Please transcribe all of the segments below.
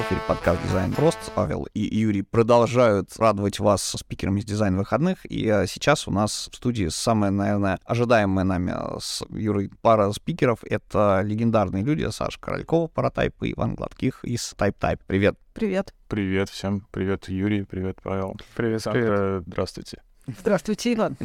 В эфире подкаст «Дизайн прост». Павел и Юрий продолжают радовать вас спикерами с дизайн выходных. И а, сейчас у нас в студии самая, наверное, ожидаемая нами с Юрой пара спикеров. Это легендарные люди Саша Королькова, Паратайп, и Иван Гладких из Type Type. Привет! Привет! Привет всем! Привет, Юрий! Привет, Павел! Привет, Саша! Здравствуйте! Здравствуйте, Иван!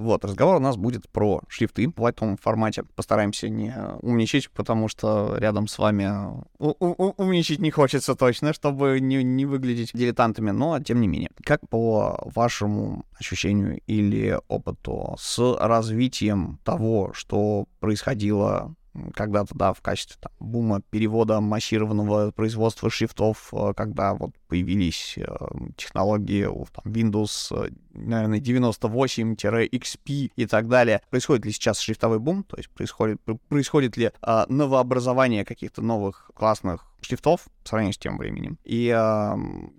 Вот, разговор у нас будет про шрифты в лайтовом формате. Постараемся не умничать, потому что рядом с вами умничать не хочется точно, чтобы не, не выглядеть дилетантами, но тем не менее. Как по вашему ощущению или опыту с развитием того, что происходило когда-то, да, в качестве там, бума перевода массированного производства шрифтов, э, когда вот появились э, технологии там, Windows, э, наверное, 98-XP и так далее. Происходит ли сейчас шрифтовой бум? То есть происходит, происходит ли новообразование каких-то новых классных шрифтов по сравнению с тем временем? И э,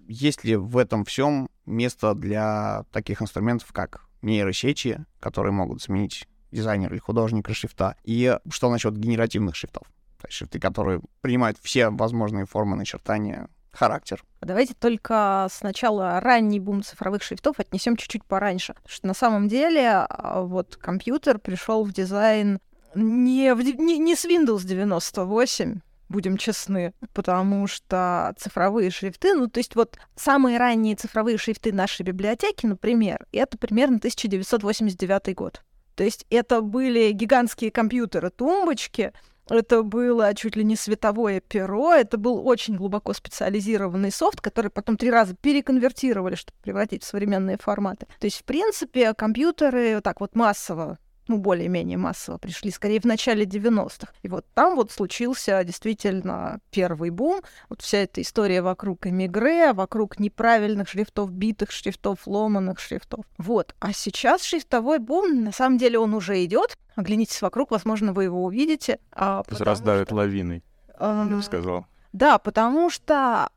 есть ли в этом всем место для таких инструментов, как нейросети, которые могут заменить дизайнера или художника шрифта, и что насчет генеративных шрифтов. То есть шрифты, которые принимают все возможные формы начертания, характер. Давайте только сначала ранний бум цифровых шрифтов отнесем чуть-чуть пораньше. Потому что на самом деле а, вот компьютер пришел в дизайн не, в, не, не с Windows 98, будем честны, потому что цифровые шрифты, ну, то есть вот самые ранние цифровые шрифты нашей библиотеки, например, это примерно 1989 год. То есть это были гигантские компьютеры, тумбочки, это было чуть ли не световое перо, это был очень глубоко специализированный софт, который потом три раза переконвертировали, чтобы превратить в современные форматы. То есть, в принципе, компьютеры так вот массово ну, более-менее массово пришли, скорее, в начале 90-х. И вот там вот случился действительно первый бум. Вот вся эта история вокруг эмигре, вокруг неправильных шрифтов, битых шрифтов, ломаных шрифтов. Вот. А сейчас шрифтовой бум, на самом деле, он уже идет. Оглянитесь вокруг, возможно, вы его увидите. А, Раздавит что... лавиной, а, я бы сказал. Да, потому что...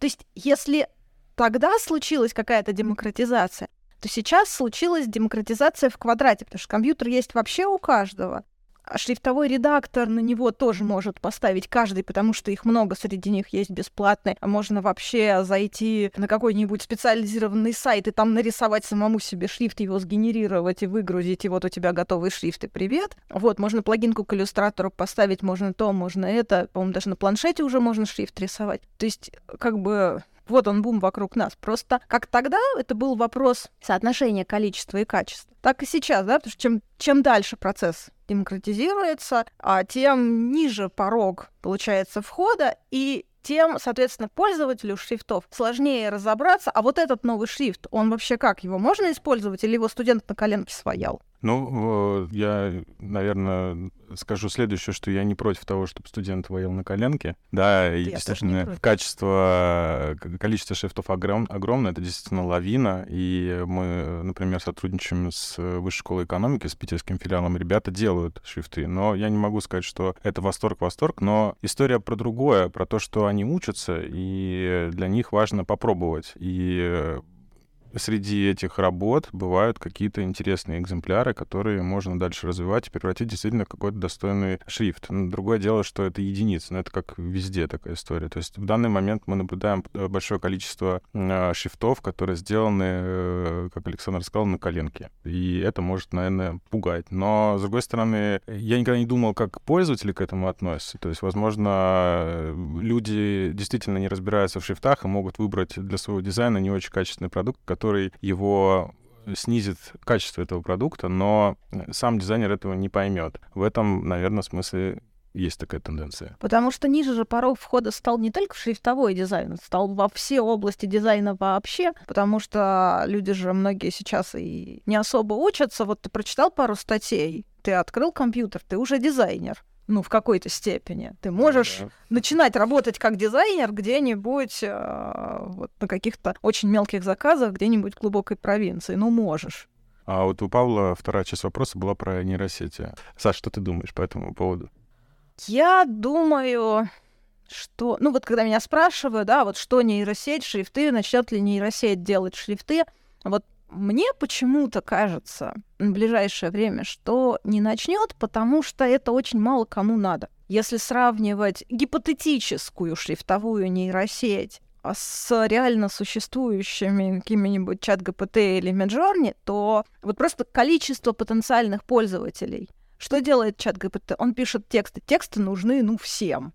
То есть, если тогда случилась какая-то демократизация, то сейчас случилась демократизация в квадрате, потому что компьютер есть вообще у каждого. А шрифтовой редактор на него тоже может поставить каждый, потому что их много, среди них есть бесплатные. А можно вообще зайти на какой-нибудь специализированный сайт и там нарисовать самому себе шрифт, его сгенерировать и выгрузить, и вот у тебя готовый шрифт, и привет. Вот, можно плагинку к иллюстратору поставить, можно то, можно это. По-моему, даже на планшете уже можно шрифт рисовать. То есть, как бы вот он бум вокруг нас. Просто как тогда это был вопрос соотношения количества и качества, так и сейчас, да, потому что чем, чем дальше процесс демократизируется, а тем ниже порог получается входа, и тем, соответственно, пользователю шрифтов сложнее разобраться, а вот этот новый шрифт, он вообще как? Его можно использовать или его студент на коленке своял? Ну, я, наверное, скажу следующее, что я не против того, чтобы студент воел на коленке. Да, и, естественно, качество, количество шрифтов огром, огромное, это действительно лавина. И мы, например, сотрудничаем с Высшей школой экономики, с питерским филиалом. Ребята делают шрифты, но я не могу сказать, что это восторг-восторг, но история про другое, про то, что они учатся, и для них важно попробовать. И среди этих работ бывают какие-то интересные экземпляры, которые можно дальше развивать и превратить действительно в какой-то достойный шрифт. Но другое дело, что это единицы, но это как везде такая история. То есть в данный момент мы наблюдаем э, большое количество э, шрифтов, которые сделаны, э, как Александр сказал, на коленке. И это может, наверное, пугать. Но, с другой стороны, я никогда не думал, как пользователи к этому относятся. То есть, возможно, люди действительно не разбираются в шрифтах и могут выбрать для своего дизайна не очень качественный продукт, который который его снизит качество этого продукта, но сам дизайнер этого не поймет. В этом, наверное, смысле есть такая тенденция. Потому что ниже же порог входа стал не только шрифтовой дизайн, стал во все области дизайна вообще, потому что люди же многие сейчас и не особо учатся. Вот ты прочитал пару статей, ты открыл компьютер, ты уже дизайнер ну, в какой-то степени. Ты можешь да. начинать работать как дизайнер где-нибудь э, вот, на каких-то очень мелких заказах, где-нибудь в глубокой провинции. Ну, можешь. А вот у Павла вторая часть вопроса была про нейросети. Саш, что ты думаешь по этому поводу? Я думаю, что... Ну, вот когда меня спрашивают, да, вот что нейросеть, шрифты, начнет ли нейросеть делать шрифты, вот мне почему-то кажется в ближайшее время, что не начнет, потому что это очень мало кому надо. Если сравнивать гипотетическую шрифтовую нейросеть а, с реально существующими какими-нибудь чат ГПТ или Midjourney, то вот просто количество потенциальных пользователей. Что делает чат ГПТ? Он пишет тексты. Тексты нужны, ну, всем.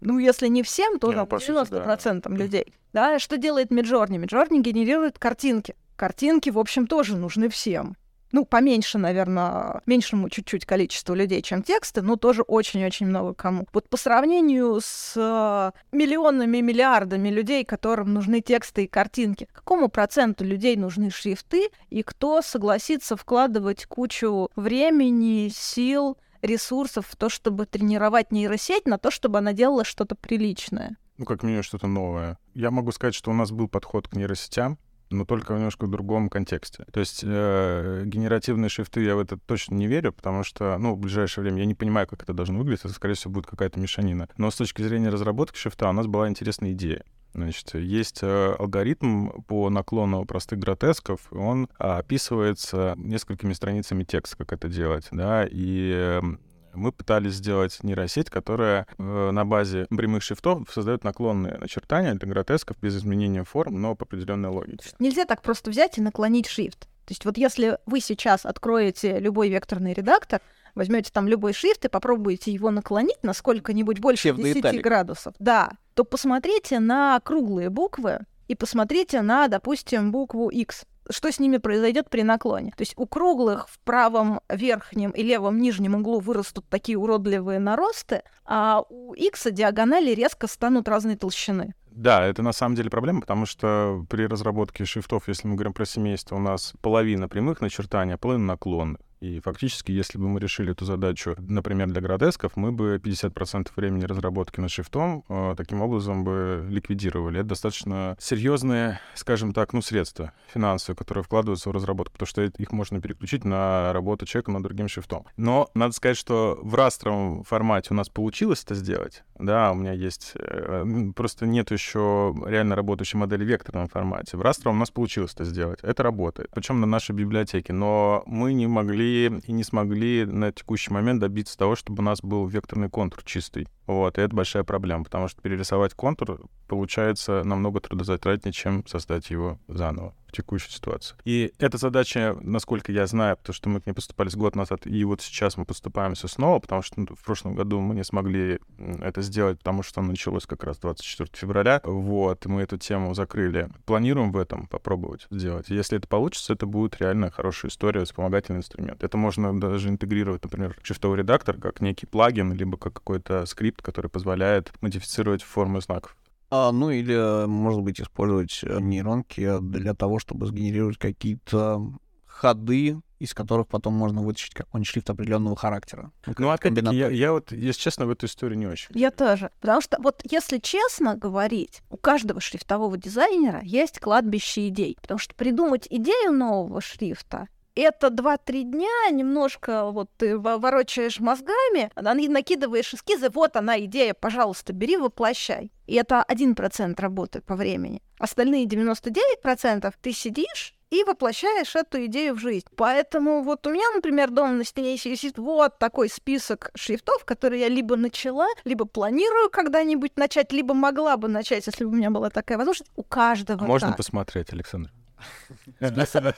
Ну, если не всем, то не, 90% да. людей. Да, что делает Midjourney? Midjourney генерирует картинки. Картинки, в общем, тоже нужны всем ну, поменьше, наверное, меньшему чуть-чуть количеству людей, чем тексты, но тоже очень-очень много кому. Вот по сравнению с э, миллионами, миллиардами людей, которым нужны тексты и картинки, какому проценту людей нужны шрифты, и кто согласится вкладывать кучу времени, сил, ресурсов в то, чтобы тренировать нейросеть, на то, чтобы она делала что-то приличное? Ну, как минимум, что-то новое. Я могу сказать, что у нас был подход к нейросетям, но только в немножко другом контексте. То есть э, генеративные шрифты я в это точно не верю, потому что, ну, в ближайшее время я не понимаю, как это должно выглядеть, это, скорее всего, будет какая-то мешанина. Но с точки зрения разработки шрифта у нас была интересная идея. Значит, есть э, алгоритм по наклону простых гротесков, он описывается несколькими страницами текста, как это делать, да, и эм, мы пытались сделать нейросеть, которая э, на базе прямых шрифтов создает наклонные начертания для гротесков без изменения форм, но по определенной логике. Нельзя так просто взять и наклонить шрифт. То есть вот если вы сейчас откроете любой векторный редактор, возьмете там любой шрифт и попробуете его наклонить на сколько-нибудь больше 10 градусов, да, то посмотрите на круглые буквы и посмотрите на, допустим, букву X что с ними произойдет при наклоне. То есть у круглых в правом верхнем и левом нижнем углу вырастут такие уродливые наросты, а у X диагонали резко станут разной толщины. Да, это на самом деле проблема, потому что при разработке шрифтов, если мы говорим про семейство, у нас половина прямых начертаний, а половина наклонных. И фактически, если бы мы решили эту задачу, например, для градесков, мы бы 50% времени разработки над шрифтом э, таким образом бы ликвидировали. Это достаточно серьезные, скажем так, ну, средства финансовые, которые вкладываются в разработку, потому что их можно переключить на работу человека над другим шрифтом. Но надо сказать, что в растровом формате у нас получилось это сделать. Да, у меня есть... Э, просто нет еще реально работающей модели в векторном формате. В растровом у нас получилось это сделать. Это работает. Причем на нашей библиотеке. Но мы не могли и не смогли на текущий момент добиться того, чтобы у нас был векторный контур чистый. Вот, и это большая проблема, потому что перерисовать контур получается намного трудозатратнее, чем создать его заново текущей ситуации. И эта задача, насколько я знаю, потому что мы к ней поступались год назад, и вот сейчас мы поступаемся снова, потому что ну, в прошлом году мы не смогли это сделать, потому что началось как раз 24 февраля. Вот, мы эту тему закрыли. Планируем в этом попробовать сделать. Если это получится, это будет реально хорошая история, вспомогательный инструмент. Это можно даже интегрировать, например, шрифтовый редактор как некий плагин, либо как какой-то скрипт, который позволяет модифицировать формы знаков. А, ну или, может быть, использовать э, нейронки для того, чтобы сгенерировать какие-то ходы, из которых потом можно вытащить какой-нибудь шрифт определенного характера. Ну, опять-таки, я, я вот, если честно, в эту историю не очень. Я тоже. Потому что вот если честно говорить, у каждого шрифтового дизайнера есть кладбище идей. Потому что придумать идею нового шрифта это 2-3 дня, немножко вот ты ворочаешь мозгами, накидываешь эскизы, вот она идея, пожалуйста, бери, воплощай. И это 1% работы по времени. Остальные 99% ты сидишь и воплощаешь эту идею в жизнь. Поэтому вот у меня, например, дома на стене висит вот такой список шрифтов, которые я либо начала, либо планирую когда-нибудь начать, либо могла бы начать, если бы у меня была такая возможность. У каждого а Можно посмотреть, Александр?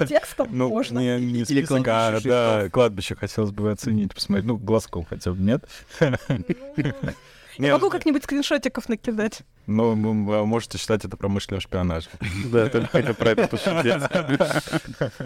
Текстом ну, можно. Не, не список, а да, кладбище хотелось бы оценить, посмотреть. Ну, глазком хотя бы, нет? Ну, я могу как-нибудь скриншотиков накидать. Ну, вы можете считать это промышленным шпионажем. Да, только про это пошутить.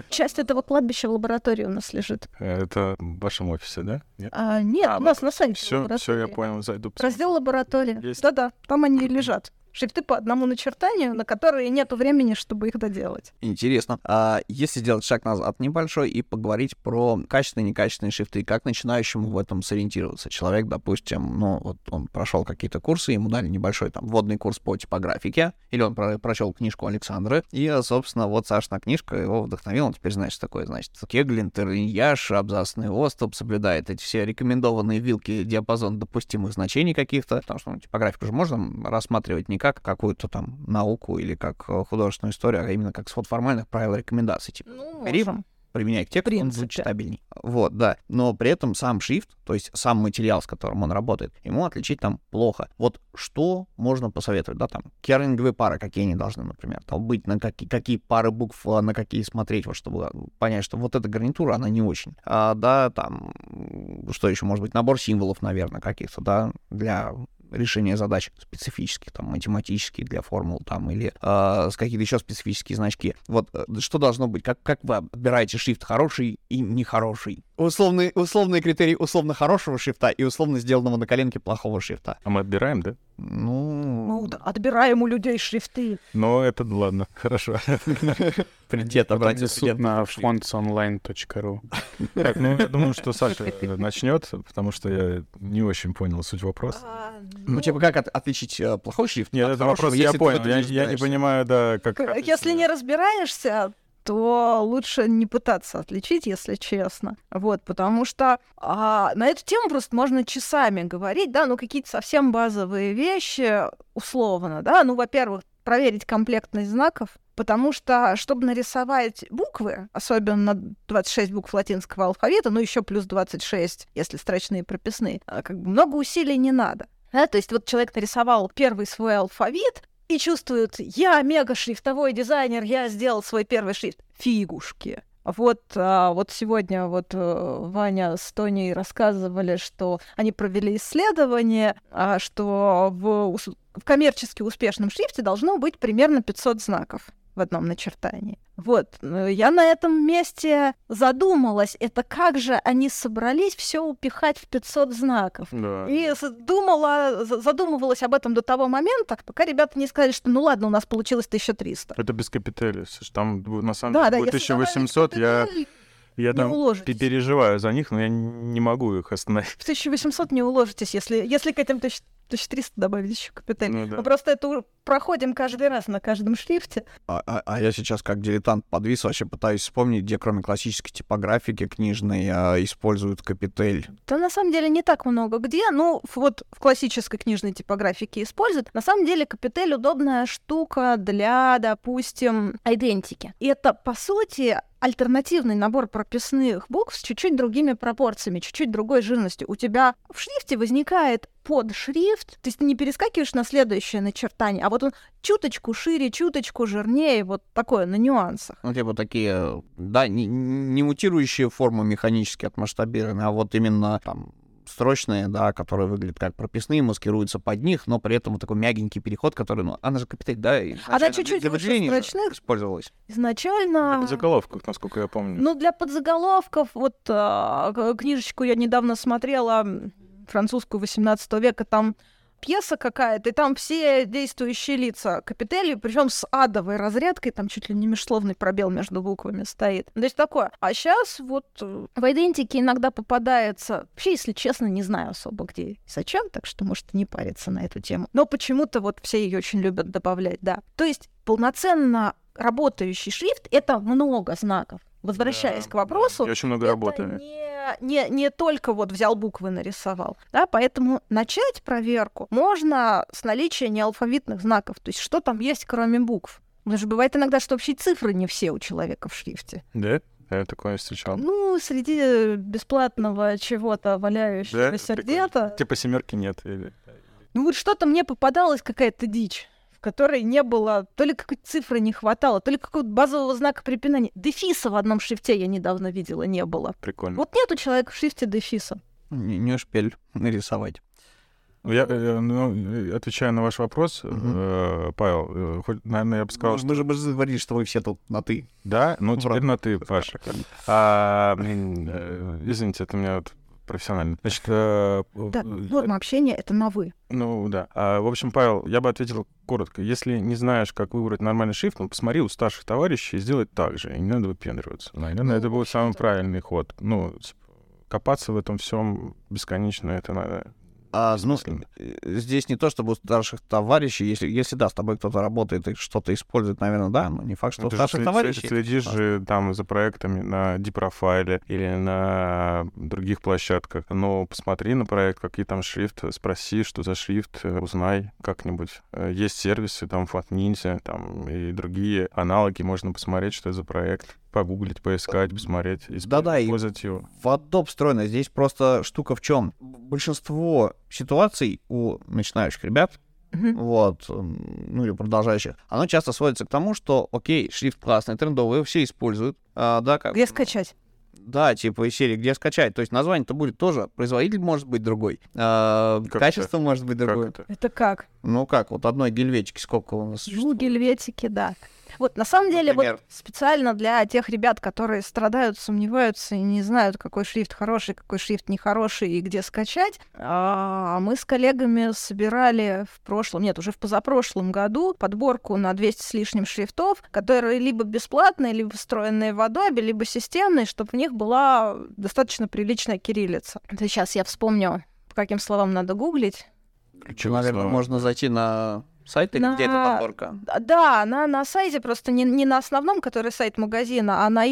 Часть этого кладбища в лаборатории у нас лежит. Это в вашем офисе, да? А, нет, у нас на сайте Все, все, я понял, зайду. Раздел лаборатории. Да-да, там они лежат шрифты по одному начертанию, на которые нет времени, чтобы их доделать. Интересно. А если сделать шаг назад небольшой и поговорить про качественные и некачественные шрифты, как начинающему в этом сориентироваться? Человек, допустим, ну, вот он прошел какие-то курсы, ему дали небольшой там вводный курс по типографике, или он про прочел книжку Александры, и, собственно, вот Сашна книжка его вдохновила, он теперь знает, что такое, значит, Кеглин, Терньяш, абзацный оступ, соблюдает эти все рекомендованные вилки, диапазон допустимых значений каких-то, потому что ну, типографику же можно рассматривать не как какую-то там науку или как э, художественную историю, а именно как свод формальных правил рекомендаций. Типа, ну, можем. применяя к тексту, он будет читабельней. Вот, да. Но при этом сам шрифт, то есть сам материал, с которым он работает, ему отличить там плохо. Вот что можно посоветовать, да, там, кернинговые пары, какие они должны, например, там быть, на какие, какие пары букв, а, на какие смотреть, вот чтобы понять, что вот эта гарнитура, она не очень. А, да, там, что еще может быть, набор символов, наверное, каких-то, да, для решения задач специфических, там, математических для формул, там, или э, с какие-то еще специфические значки. Вот э, что должно быть? Как, как вы отбираете шрифт хороший и нехороший? Условный, условные критерии условно хорошего шрифта и условно сделанного на коленке плохого шрифта. А мы отбираем, да? Ну... Ну, да, отбираем у людей шрифты. Ну, это ладно, хорошо. Придет обратиться на fontsonline.ru. Так, ну, я думаю, что Саша начнет, потому что я не очень понял суть вопроса. А, ну, типа, как отличить э, плохой шрифт Нет, это вопрос я понял. Я не понимаю, да, как... Если не разбираешься, то лучше не пытаться отличить, если честно. Вот, потому что а, на эту тему просто можно часами говорить, да, ну какие-то совсем базовые вещи, условно, да, ну, во-первых, проверить комплектность знаков, потому что, чтобы нарисовать буквы, особенно 26 букв латинского алфавита, ну еще плюс 26, если строчные прописные, а, как бы много усилий не надо. Да, то есть вот человек нарисовал первый свой алфавит, и чувствуют, я мега-шрифтовой дизайнер, я сделал свой первый шрифт. Фигушки. Вот, а, вот сегодня вот э, Ваня с Тоней рассказывали, что они провели исследование, а, что в, в коммерчески успешном шрифте должно быть примерно 500 знаков в одном начертании. Вот, э, я на этом месте задумалась, это как же они собрались все упихать в 500 знаков. Да. И думала, задумывалась об этом до того момента, пока ребята не сказали, что ну ладно, у нас получилось 1300. Это без капитали, там на самом да, деле да, 1800, я... Я там уложитесь. переживаю за них, но я не могу их остановить. В 1800 не уложитесь, если, если к этим 1300 добавить еще капиталь. Ну, да. Мы просто это проходим каждый раз на каждом шрифте. А, а, а я сейчас как дилетант подвис, вообще пытаюсь вспомнить, где кроме классической типографики книжной а, используют капитель. Да на самом деле не так много где. Ну, вот в классической книжной типографике используют. На самом деле капитель удобная штука для, допустим, идентики. И это, по сути, альтернативный набор прописных букв с чуть-чуть другими пропорциями, чуть-чуть другой жирностью. У тебя в шрифте возникает под шрифт, то есть ты не перескакиваешь на следующее начертание, а вот он чуточку шире, чуточку жирнее, вот такое на нюансах. Ну, типа такие, да, не, не мутирующие формы механически отмасштабированы, а вот именно там строчные, да, которые выглядят как прописные, маскируются под них, но при этом вот такой мягенький переход, который, ну, она же капиталь, да, она чуть-чуть для выделения строчных использовалась. Изначально... Для подзаголовков, насколько я помню. Ну, для подзаголовков, вот а, книжечку я недавно смотрела, французскую 18 века, там пьеса какая-то, и там все действующие лица капители, причем с адовой разрядкой, там чуть ли не межсловный пробел между буквами стоит. То есть такое. А сейчас вот э, в идентике иногда попадается, вообще, если честно, не знаю особо где и зачем, так что, может, не париться на эту тему. Но почему-то вот все ее очень любят добавлять, да. То есть полноценно работающий шрифт — это много знаков. Возвращаясь да, к вопросу, да. очень много работаю. Не, не, не только вот взял буквы нарисовал, да, поэтому начать проверку можно с наличия неалфавитных знаков, то есть что там есть кроме букв. Потому что бывает иногда, что вообще цифры не все у человека в шрифте. Да? Я такое встречал. Ну, среди бесплатного чего-то валяющегося да? где-то. Типа семерки нет. Или... Ну вот что-то мне попадалось, какая-то дичь которой не было, то ли какой-то цифры не хватало, то ли какого-то базового знака препинания. Дефиса в одном шрифте я недавно видела, не было. Прикольно. Вот нет у человека в шрифте дефиса. Не, не успели нарисовать. Я э, ну, отвечаю на ваш вопрос, угу. э, Павел. Э, хоть, наверное, я бы сказал, ну, что... Мы же, мы же говорили, что вы все тут на «ты». Да? Ну, теперь на «ты», Паша. А, э, извините, это у меня вот профессионально. Значит, э, да, норма общения — это на «вы». Ну, да. А, в общем, Павел, я бы ответил коротко. Если не знаешь, как выбрать нормальный шрифт, ну, посмотри у старших товарищей и сделай так же. И не надо выпендриваться. Наверное, ну, это будет самый правильный ход. Ну, копаться в этом всем бесконечно, это надо а, ну, здесь не то, чтобы у старших товарищей, если, если да, с тобой кто-то работает и что-то использует, наверное, да, но не факт, что ну, у старших же товарищей... следишь же там за проектами на Дипрофайле или на других площадках, но посмотри на проект, какие там шрифт, спроси, что за шрифт, э, узнай как-нибудь. Есть сервисы, там Flat Ninja, там и другие аналоги, можно посмотреть, что это за проект. Погуглить, поискать, посмотреть, Да-да, использовать его. в Adobe встроено. Здесь просто штука в чем? Большинство ситуаций у начинающих ребят, вот, м, ну или продолжающих, оно часто сводится к тому, что, окей, шрифт классный, трендовый, его все используют, а, да, как... Где скачать? Да, типа из серии, где скачать. То есть название-то будет тоже, производитель может быть другой, а, Как качество может быть Как другое. это? Это как? Ну как, вот одной гельветики сколько у нас Ну, существует? гельветики, да. Вот, на самом деле, вот Например. специально для тех ребят, которые страдают, сомневаются и не знают, какой шрифт хороший, какой шрифт нехороший и где скачать, а, мы с коллегами собирали в прошлом, нет, уже в позапрошлом году подборку на 200 с лишним шрифтов, которые либо бесплатные, либо встроенные в Adobe, либо системные, чтобы в них была достаточно приличная кириллица. Это сейчас я вспомню, по каким словам надо гуглить. Ключевые Наверное, слова. можно зайти на сайты, где эта На- подборка. А, Да, она на сайте, просто не, не на основном, который сайт магазина, а на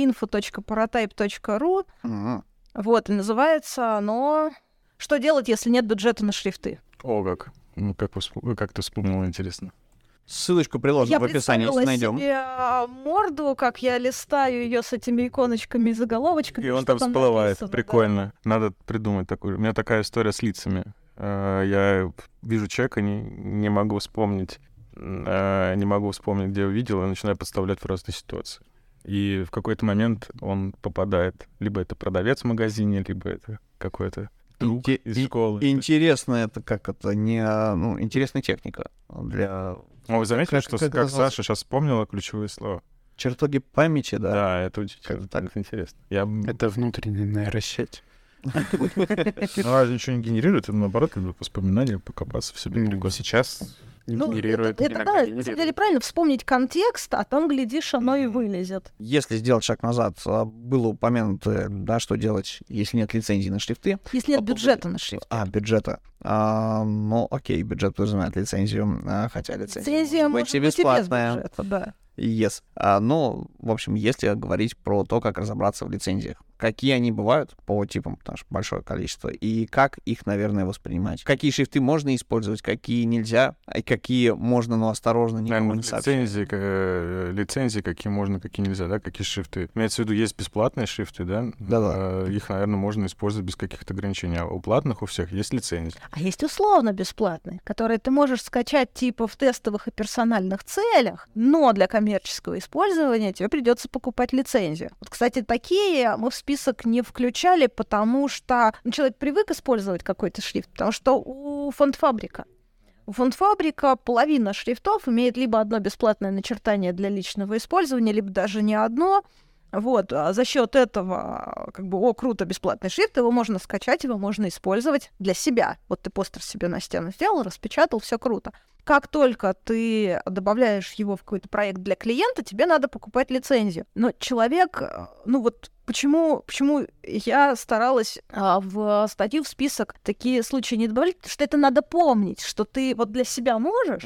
info.paratype.ru. Мгм. Вот, и называется оно «Что делать, если нет бюджета на шрифты?» О, как. Ну, как, вы всп- как ты вспомнил, интересно. Ссылочку приложим Я в описании, если найдем. себе а, морду, как я листаю ее с этими иконочками и заголовочками. И он там всплывает. написано, да. Прикольно. Надо придумать такую. У меня такая история с лицами. Э, Я вижу человека, не, не могу вспомнить, э, не могу вспомнить, где увидел, и начинаю подставлять в разные ситуации. И в какой-то момент он попадает. Либо это продавец в магазине, либо это какой-то друг Инте- из школы. Интересно, это как это, не, ну, интересная техника для О, вы заметили, как- что как как? Саша сейчас вспомнила ключевые слова? чертоги памяти, да. Да, это удивительно. Как так? Это интересно. Я... Это внутренняя нейросеть. Ну, а ничего не генерирует, это наоборот, как бы воспоминания, покопаться в себе. Ну, сейчас Ну, генерирует. это, это да, на генерирует. самом деле правильно вспомнить контекст, а там, глядишь, оно и вылезет. Если сделать шаг назад, а, было упомянуто, да, что делать, если нет лицензии на шрифты. Если нет бюджета на шрифт. А, бюджета. А, ну, окей, бюджет подразумевает лицензию, а, хотя лицензия, Лицензия может может быть и быть и без бесплатная. бюджета, да. Yes. А, ну, в общем, если говорить про то, как разобраться в лицензиях, какие они бывают по типам, потому что большое количество, и как их, наверное, воспринимать. Какие шрифты можно использовать, какие нельзя, и какие можно, но осторожно, никому Наверное, не лицензии, э, лицензии, какие можно, какие нельзя, да, какие шрифты. Имеется в виду, есть бесплатные шрифты, да? Да-да. Э, Их, наверное, можно использовать без каких-то ограничений. А у платных у всех есть лицензия. А есть условно бесплатные, которые ты можешь скачать типа в тестовых и персональных целях, но для коммерческого использования тебе придется покупать лицензию. Вот, кстати, такие мы в список не включали, потому что ну, человек привык использовать какой-то шрифт, потому что у фондфабрика у фондфабрика половина шрифтов имеет либо одно бесплатное начертание для личного использования, либо даже не одно. Вот, а за счет этого, как бы, о, круто, бесплатный шрифт, его можно скачать, его можно использовать для себя. Вот ты постер себе на стену сделал, распечатал, все круто. Как только ты добавляешь его в какой-то проект для клиента, тебе надо покупать лицензию. Но человек, э, ну вот почему, почему я старалась а, в статью в список такие случаи не добавлять, потому что это надо помнить, что ты вот для себя можешь,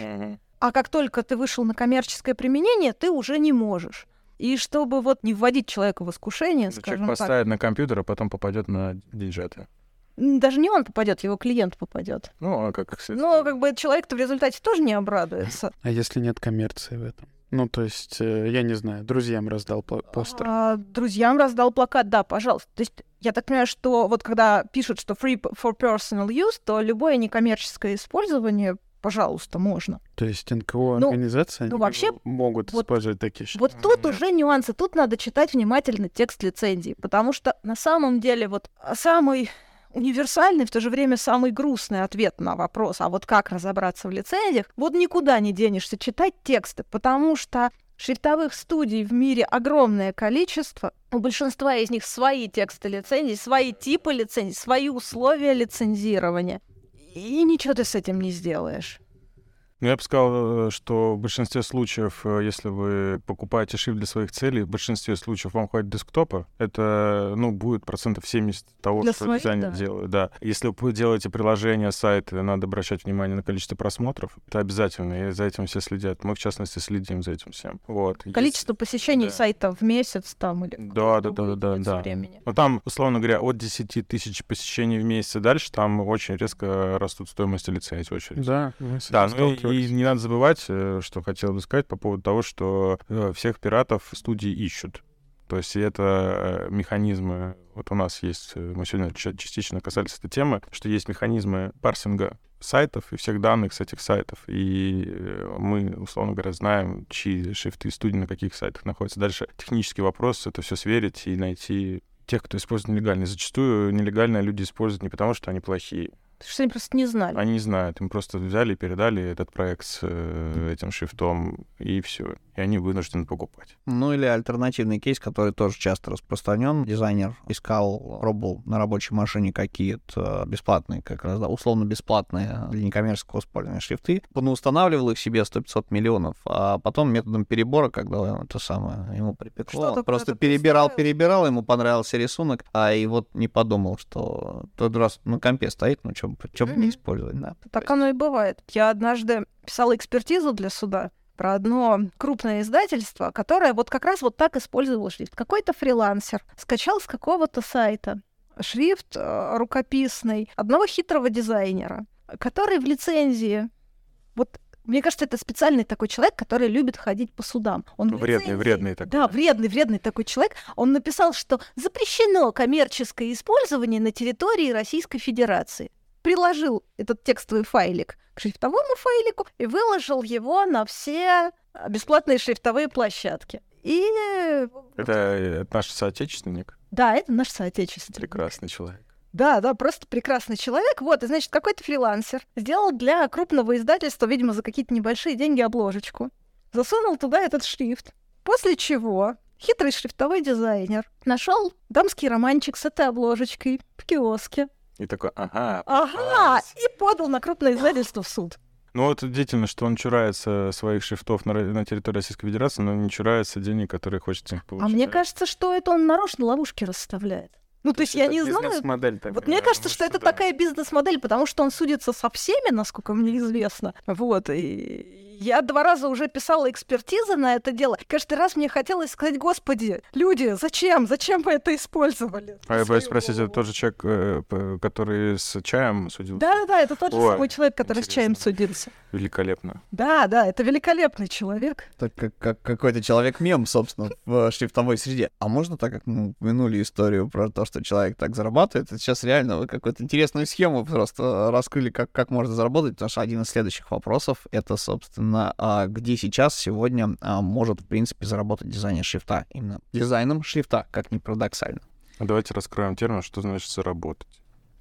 а как только ты вышел на коммерческое применение, ты уже не можешь. И чтобы вот не вводить человека в искушение, Человек скажем так, поставит на компьютер, а потом попадет на диджеты. даже не он попадет, его клиент попадет. Ну, а как? Но как бы человек-то в результате тоже не обрадуется. А если нет коммерции в этом? Ну, то есть, э, я не знаю, друзьям раздал постер. А, друзьям раздал плакат, да, пожалуйста. То есть я так понимаю, что вот когда пишут, что free for personal use, то любое некоммерческое использование, пожалуйста, можно. То есть НКО Ну, организации ну, вообще, могут вот- использовать такие шрифты. Вот тут уже нюансы, тут надо читать внимательно текст лицензии, потому что на самом деле вот самый универсальный, в то же время самый грустный ответ на вопрос, а вот как разобраться в лицензиях, вот никуда не денешься читать тексты, потому что шрифтовых студий в мире огромное количество. У большинства из них свои тексты лицензий, свои типы лицензий, свои условия лицензирования. И ничего ты с этим не сделаешь. Ну, я бы сказал, э, что в большинстве случаев, э, если вы покупаете шрифт для своих целей, в большинстве случаев вам хватит десктопа. Это, ну, будет процентов 70 того, Для что своих, дизайнер да. делает. Да. Если вы делаете приложение, сайт, надо обращать внимание на количество просмотров. Это обязательно, и за этим все следят. Мы, в частности, следим за этим всем. Вот. Если- Количество посещений да. сайта в месяц там или Да, да, да, да, единицы да. времени. Ну, там, условно говоря, от 10 тысяч посещений в месяц и дальше, там очень резко растут стоимости лицензий очередь. Да, Да, ну и. И не надо забывать, э, что хотел бы сказать по поводу того, что э, всех пиратов студии ищут. То есть это механизмы, вот у нас есть, мы сегодня частично касались этой темы, что есть механизмы парсинга сайтов и всех данных с этих сайтов. И э, мы, условно говоря, знаем, чьи шрифты студии на каких сайтах находятся. Дальше технический вопрос — это все сверить и найти тех, кто использует нелегально. Зачастую нелегальные люди используют не потому, что они плохие, что они просто не знали. Они не знают, им просто взяли и передали этот проект с э, этим шрифтом, и все и они вынуждены покупать. Ну или альтернативный кейс, который тоже часто распространен. Дизайнер искал, пробовал на рабочей машине какие-то бесплатные, как раз, да, условно бесплатные для некоммерческого использования шрифты, он устанавливал их себе 100-500 миллионов, а потом методом перебора, когда это самое ему припекло, он просто перебирал, перебирал, ему понравился рисунок, а и вот не подумал, что тот раз на компе стоит, ну что бы mm-hmm. не использовать, да. Так оно и бывает. Я однажды писала экспертизу для суда, про одно крупное издательство, которое вот как раз вот так использовало шрифт. Какой-то фрилансер скачал с какого-то сайта шрифт э, рукописный одного хитрого дизайнера, который в лицензии вот мне кажется, это специальный такой человек, который любит ходить по судам. Он вредный, лицензии, вредный такой. Да, вредный, вредный такой человек. Он написал, что запрещено коммерческое использование на территории Российской Федерации приложил этот текстовый файлик к шрифтовому файлику и выложил его на все а, бесплатные шрифтовые площадки. И... Это, это наш соотечественник? Да, это наш соотечественник. Прекрасный человек. Да, да, просто прекрасный человек. Вот, и значит, какой-то фрилансер сделал для крупного издательства, видимо, за какие-то небольшие деньги обложечку. Засунул туда этот шрифт. После чего хитрый шрифтовой дизайнер нашел дамский романчик с этой обложечкой в киоске. И такой, ага. Ага, и подал на крупное издательство в суд. Ну вот удивительно, что он чурается своих шрифтов на, на территории Российской Федерации, но не чурается денег, которые хочет с получить. А мне кажется, что это он нарочно ловушки расставляет. Ну, то, то есть, есть я не знаю. Модель вот мне кажется, что это да. такая бизнес-модель, потому что он судится со всеми, насколько мне известно. Вот. И я два раза уже писала экспертизы на это дело. Каждый раз мне хотелось сказать, господи, люди, зачем? Зачем вы это использовали? А я боюсь спросить, это тот же человек, э, который с чаем судился? Да-да-да, это тот же Ой, самый человек, который интересно. с чаем судился. Великолепно. Да, да, это великолепный человек. Так как, как какой-то человек-мем, собственно, в шрифтовой среде. А можно, так как мы упомянули историю про то, что человек так зарабатывает, это сейчас реально вы какую-то интересную схему просто раскрыли, как, как можно заработать, потому что один из следующих вопросов — это, собственно, собственно, а, где сейчас сегодня а, может, в принципе, заработать дизайнер шрифта. Именно дизайном шрифта, как ни парадоксально. Давайте раскроем термин, что значит заработать.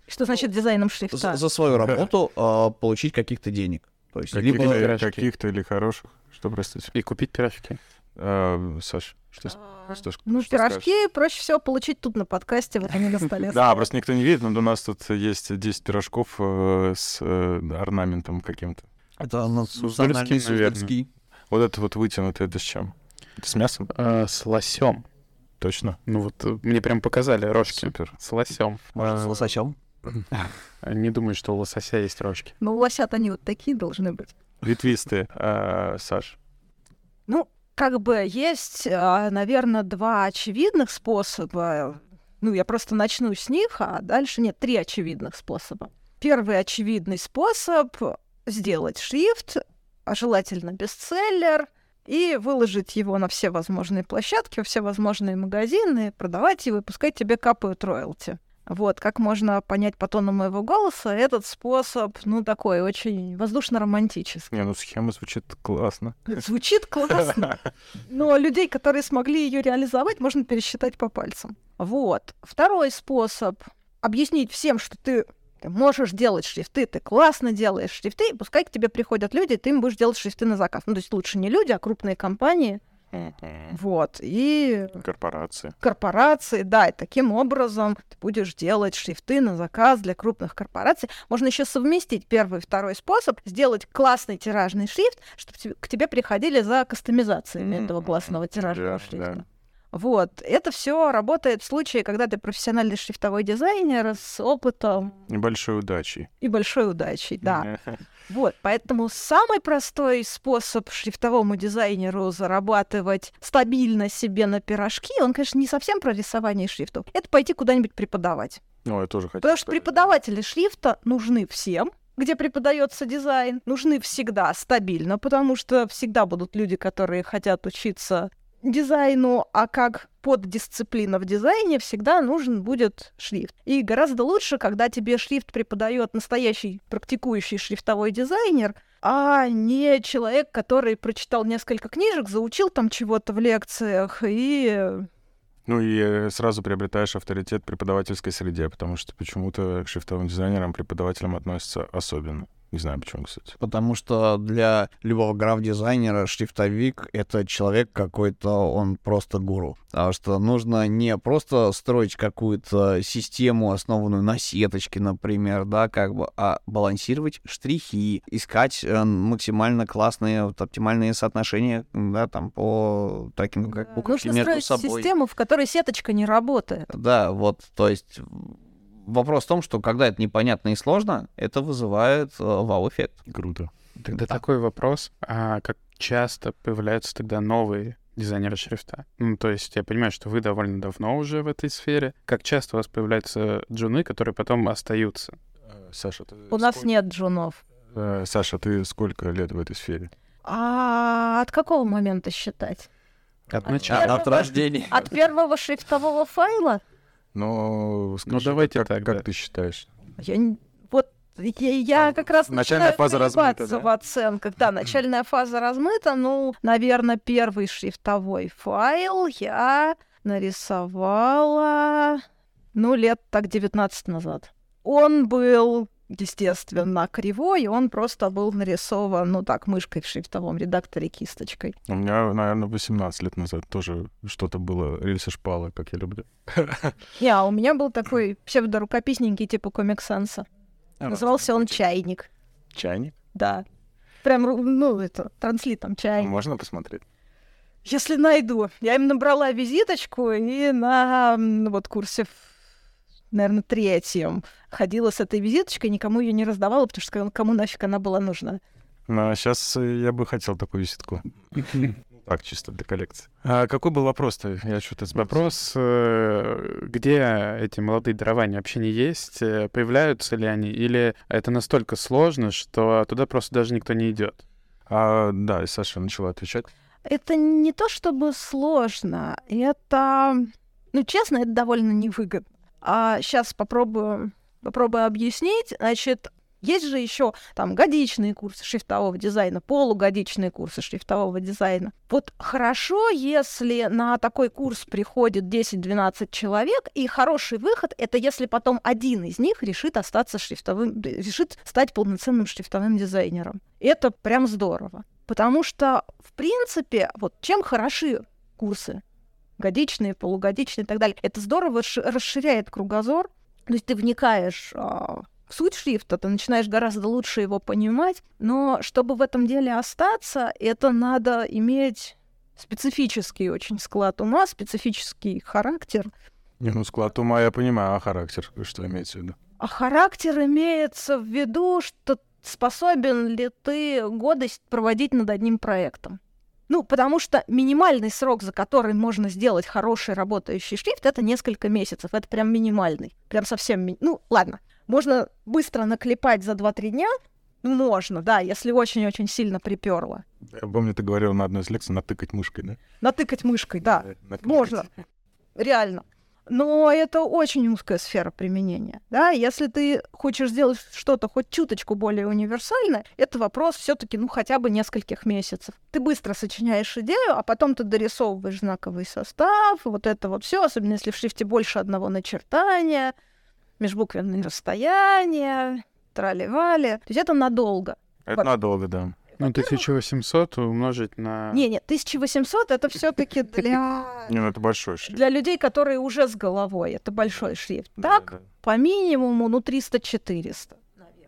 Что значит дизайном шрифта? За, за свою работу э, получить каких-то денег. То есть каких-то, либо... каких-то или хороших. Что, простите? И купить пирожки. А, Саш, что, а, что, ну, что пирожки скажешь? проще всего получить тут на подкасте, вот они на столе. Да, просто никто не видит, но у нас тут есть 10 пирожков э, с э, орнаментом каким-то. Это национальный Суздальский. Вот это вот вытянутое, это с чем? Это с мясом? А, с лосем. Точно? Ну вот э, мне прям показали рожки. Супер. С лосем. Может, с лососем? Не думаю, что у лосося есть рожки. Ну, у лосят они вот такие должны быть. Ветвистые. А, Саш? Ну, как бы есть, а, наверное, два очевидных способа. Ну, я просто начну с них, а дальше нет, три очевидных способа. Первый очевидный способ сделать шрифт, а желательно бестселлер, и выложить его на все возможные площадки, все возможные магазины, продавать его и пускай тебе капают роялти. Вот, как можно понять по тону моего голоса, этот способ, ну, такой очень воздушно-романтический. Не, ну, схема звучит классно. Звучит классно. Но людей, которые смогли ее реализовать, можно пересчитать по пальцам. Вот. Второй способ — объяснить всем, что ты ты можешь делать шрифты, ты классно делаешь шрифты, и пускай к тебе приходят люди, ты им будешь делать шрифты на заказ. Ну, то есть лучше не люди, а крупные компании. Вот, и... Корпорации. Корпорации, да, и таким образом ты будешь делать шрифты на заказ для крупных корпораций. Можно еще совместить первый и второй способ, сделать классный тиражный шрифт, чтобы к тебе приходили за кастомизациями mm-hmm. этого классного тиражного yeah, шрифта. Yeah. Вот. Это все работает в случае, когда ты профессиональный шрифтовой дизайнер с опытом. И большой удачей. И большой удачей, да. Вот, поэтому самый простой способ шрифтовому дизайнеру зарабатывать стабильно себе на пирожки, он, конечно, не совсем про рисование шрифтов, это пойти куда-нибудь преподавать. Ну, я тоже хочу. Потому что преподаватели шрифта нужны всем, где преподается дизайн, нужны всегда стабильно, потому что всегда будут люди, которые хотят учиться дизайну, а как поддисциплина в дизайне, всегда нужен будет шрифт. И гораздо лучше, когда тебе шрифт преподает настоящий практикующий шрифтовой дизайнер, а не человек, который прочитал несколько книжек, заучил там чего-то в лекциях и ну и сразу приобретаешь авторитет преподавательской среде, потому что почему-то к шрифтовым дизайнерам, преподавателям относятся особенно. Не знаю, почему, кстати. Потому что для любого граф-дизайнера шрифтовик — это человек какой-то, он просто гуру. Потому что нужно не просто строить какую-то систему, основанную на сеточке, например, да, как бы, а балансировать штрихи, искать э, максимально классные, вот, оптимальные соотношения, да, там, по таким, как буковки Нужно между строить собой. систему, в которой сеточка не работает. Да, вот, то есть вопрос в том, что когда это непонятно и сложно, это вызывает э, вау-эффект. Круто. Тогда да. такой вопрос, а как часто появляются тогда новые дизайнеры шрифта? Ну, то есть я понимаю, что вы довольно давно уже в этой сфере. Как часто у вас появляются джуны, которые потом остаются? Э, Саша, ты У сколько... нас нет джунов. Э, Саша, ты сколько лет в этой сфере? А от какого момента считать? От, от начала, от рождения. От первого шрифтового файла? Но скажи, ну, давайте как, так, как да. ты считаешь? Я вот я, я как раз начальная фаза размыта, да? в оценках. Да, начальная фаза размыта. Ну, наверное, первый шрифтовой файл я нарисовала, ну, лет так 19 назад. Он был естественно, кривой, он просто был нарисован, ну так, мышкой в шрифтовом редакторе кисточкой. У меня, наверное, 18 лет назад тоже что-то было рельсы шпалы, как я люблю. Не, а у меня был такой псевдорукописненький типа Комик Санса. А, Назывался он «Чайник». «Чайник»? Да. Прям, ну, это, транслитом «Чайник». Можно посмотреть? Если найду. Я им набрала визиточку и на вот курсе наверное, третьем ходила с этой визиточкой, никому ее не раздавала, потому что кому нафиг она была нужна. Ну, а сейчас э, я бы хотел такую визитку. Так, чисто для коллекции. А какой был вопрос-то? Я что-то Вопрос, э, где эти молодые дарования вообще не есть? Э, появляются ли они? Или это настолько сложно, что туда просто даже никто не идет? А, да, и Саша начала отвечать. Это не то чтобы сложно, это, ну, честно, это довольно невыгодно. А сейчас попробую, попробую объяснить. Значит, есть же еще там годичные курсы шрифтового дизайна, полугодичные курсы шрифтового дизайна. Вот хорошо, если на такой курс приходит 10-12 человек, и хороший выход — это если потом один из них решит остаться шрифтовым, решит стать полноценным шрифтовым дизайнером. Это прям здорово. Потому что, в принципе, вот чем хороши курсы годичные, полугодичные и так далее. Это здорово расширяет кругозор. То есть ты вникаешь а, в суть шрифта, ты начинаешь гораздо лучше его понимать, но чтобы в этом деле остаться, это надо иметь специфический очень склад ума, специфический характер. Не, ну склад ума я понимаю, а характер что имеется в виду? А характер имеется в виду, что способен ли ты годость проводить над одним проектом. Ну, потому что минимальный срок, за который можно сделать хороший работающий шрифт, это несколько месяцев. Это прям минимальный. Прям совсем... Ми... Ну, ладно. Можно быстро наклепать за 2-3 дня, можно, да, если очень-очень сильно приперло. Я помню, ты говорил на одной из лекций натыкать мышкой, да? Натыкать мышкой, да. Натыкать. Можно. Реально. Но это очень узкая сфера применения. Да? Если ты хочешь сделать что-то хоть чуточку более универсальное, это вопрос все-таки ну хотя бы нескольких месяцев. Ты быстро сочиняешь идею, а потом ты дорисовываешь знаковый состав, вот это вот все, особенно если в шрифте больше одного начертания, межбуквенные расстояния, трали-вали. То есть это надолго. Это вот. надолго, да. Ну, 1800 умножить на... Не, нет, 1800 это все-таки для... Не, ну это большой шрифт. Для людей, которые уже с головой. Это большой шрифт. Так, по минимуму, ну, 300-400.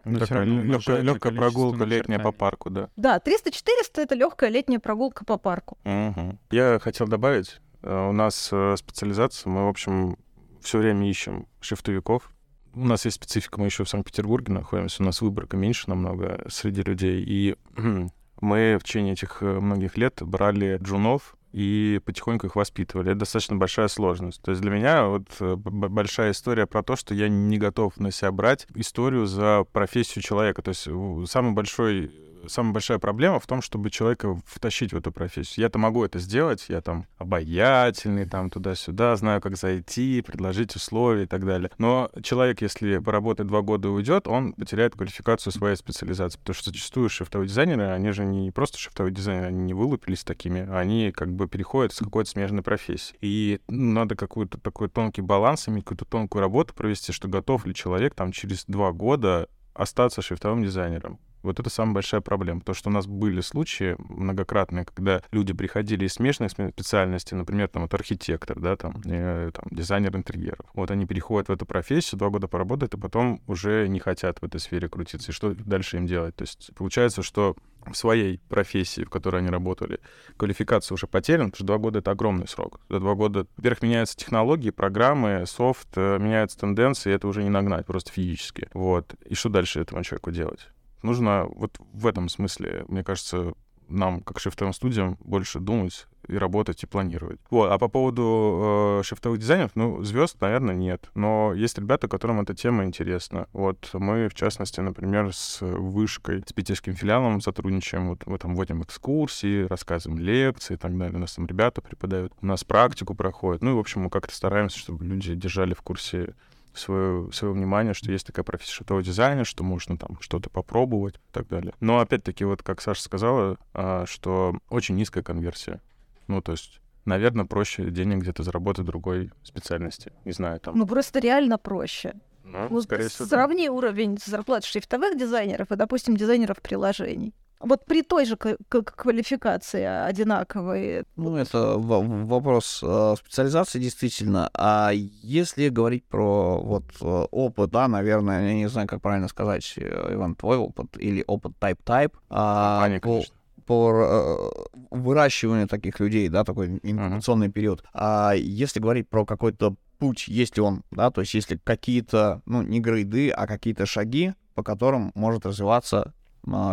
Ну, такая легкая, легкая прогулка летняя по парку, да. Да, 300-400 это легкая летняя прогулка по парку. Угу. Я хотел добавить, э, у нас э, специализация, мы, в общем, все время ищем шрифтовиков, у нас есть специфика, мы еще в Санкт-Петербурге находимся, у нас выборка меньше намного среди людей, и мы в течение этих э, многих лет брали джунов и потихоньку их воспитывали. Это достаточно большая сложность. То есть для меня вот э, большая история про то, что я не готов на себя брать историю за профессию человека. То есть самый большой самая большая проблема в том, чтобы человека втащить в эту профессию. Я-то могу это сделать, я там обаятельный, там туда-сюда, знаю, как зайти, предложить условия и так далее. Но человек, если поработает два года и уйдет, он потеряет квалификацию своей специализации, потому что зачастую шрифтовые дизайнеры, они же не просто шрифтовые дизайнеры, они не вылупились такими, они как бы переходят с какой-то смежной профессии. И ну, надо какой-то такой тонкий баланс иметь, какую-то тонкую работу провести, что готов ли человек там через два года остаться шрифтовым дизайнером. Вот это самая большая проблема, потому что у нас были случаи многократные, когда люди приходили из смешанных специальностей, например, там вот архитектор, да, там, э, там дизайнер интерьеров. Вот они переходят в эту профессию, два года поработают, и потом уже не хотят в этой сфере крутиться. И что дальше им делать? То есть получается, что в своей профессии, в которой они работали, квалификация уже потеряна, потому что два года — это огромный срок. За два года, во-первых, меняются технологии, программы, софт, э, меняются тенденции, и это уже не нагнать просто физически. Вот. И что дальше этому человеку делать? Нужно вот в этом смысле, мне кажется, нам, как шрифтовым студиям, больше думать и работать, и планировать. Вот. А по поводу э, шрифтовых дизайнеров, ну, звезд, наверное, нет. Но есть ребята, которым эта тема интересна. Вот мы, в частности, например, с вышкой, с питерским филиалом сотрудничаем. Вот мы там вводим экскурсии, рассказываем лекции и так далее. У нас там ребята преподают. У нас практику проходит. Ну и, в общем, мы как-то стараемся, чтобы люди держали в курсе свое, свое внимание, что есть такая профессия шрифтового дизайна, что можно там что-то попробовать и так далее. Но опять-таки, вот как Саша сказала, а, что очень низкая конверсия. Ну, то есть наверное, проще денег где-то заработать другой специальности. Не знаю, там. Ну, просто реально проще. Ну, ну скорее всего. Сравни да. уровень зарплат шрифтовых дизайнеров и, допустим, дизайнеров приложений. Вот при той же квалификации одинаковые. Ну, это вопрос э, специализации, действительно. А если говорить про вот э, опыт, да, наверное, я не знаю, как правильно сказать, э, Иван, твой опыт или опыт type-type. А, Аня, конечно по выращиванию таких людей, да, такой инкубационный uh-huh. период. А если говорить про какой-то путь, есть ли он, да, то есть если какие-то, ну, не грейды, а какие-то шаги, по которым может развиваться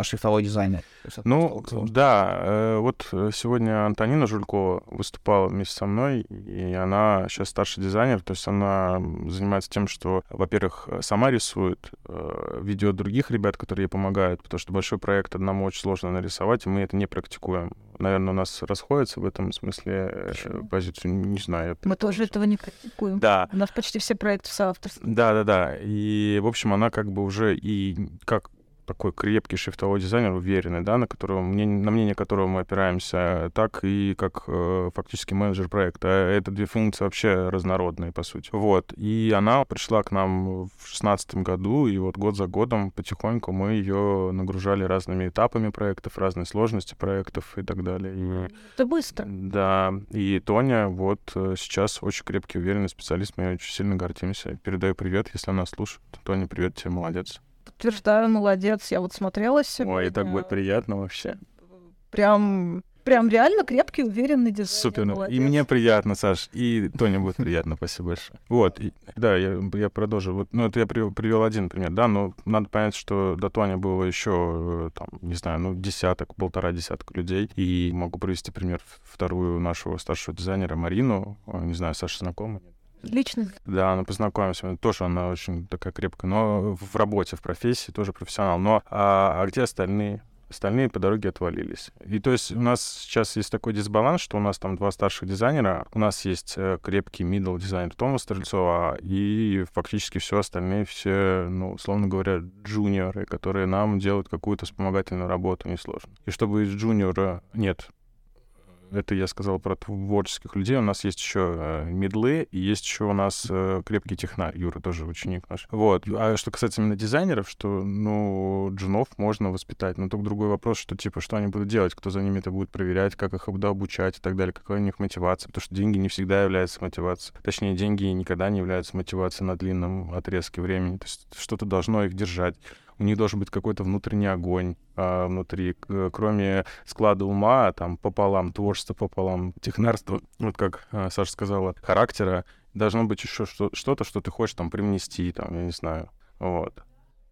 шрифтовой дизайнер. Ну, да, э, вот э, сегодня Антонина Жулько выступала вместе со мной, и она сейчас старший дизайнер, то есть она занимается тем, что, во-первых, сама рисует, э, ведет других ребят, которые ей помогают, потому что большой проект одному очень сложно нарисовать, и мы это не практикуем. Наверное, у нас расходится в этом смысле Почему? позицию, не знаю. Мы тоже этого не практикуем. Да. У нас почти все проекты в соавторстве. Да, да, да. И, в общем, она как бы уже и как такой крепкий шрифтовой дизайнер, уверенный, да, на, которого, на мнение которого мы опираемся, так и как э, фактически менеджер проекта. Это две функции вообще разнородные, по сути. Вот. И она пришла к нам в шестнадцатом году, и вот год за годом потихоньку мы ее нагружали разными этапами проектов, разной сложности проектов и так далее. И, Это быстро. Да. И Тоня вот э, сейчас очень крепкий, уверенный специалист, мы очень сильно гордимся. Передаю привет, если она слушает. Тоня, привет тебе, молодец подтверждаю, молодец. Я вот смотрела сегодня. Ой, так будет приятно вообще. Прям Прям реально крепкий, уверенный дизайн. Супер. Ну, и мне приятно, Саш, и Тоне будет приятно, спасибо большое. Вот, и, да, я, я продолжу. Вот, ну, это я привел, привел один пример, да, но надо понять, что до Тони было еще, там, не знаю, ну, десяток, полтора десятка людей. И могу привести пример вторую нашего старшего дизайнера Марину. Не знаю, Саша знакомый? Лично? Да, она познакомилась. Тоже она очень такая крепкая, но в работе, в профессии тоже профессионал. Но а, а где остальные? остальные по дороге отвалились. И то есть у нас сейчас есть такой дисбаланс, что у нас там два старших дизайнера, у нас есть э, крепкий middle дизайнер Тома Стрельцова, и фактически все остальные, все, ну, условно говоря, джуниоры, которые нам делают какую-то вспомогательную работу несложно. И чтобы из джуниора... Нет, это я сказал про творческих людей. У нас есть еще э, медлы, и есть еще у нас э, крепкий технарь. Юра тоже ученик наш. Вот. А что касается именно дизайнеров, что, ну, джунов можно воспитать. Но только другой вопрос, что, типа, что они будут делать, кто за ними это будет проверять, как их буду обучать и так далее, какая у них мотивация. Потому что деньги не всегда являются мотивацией. Точнее, деньги никогда не являются мотивацией на длинном отрезке времени. То есть что-то должно их держать у них должен быть какой-то внутренний огонь а, внутри, кроме склада ума, там пополам творчество, пополам технарство, вот как а, Саша сказала, характера, должно быть еще что-то, что ты хочешь там привнести, там, я не знаю, вот.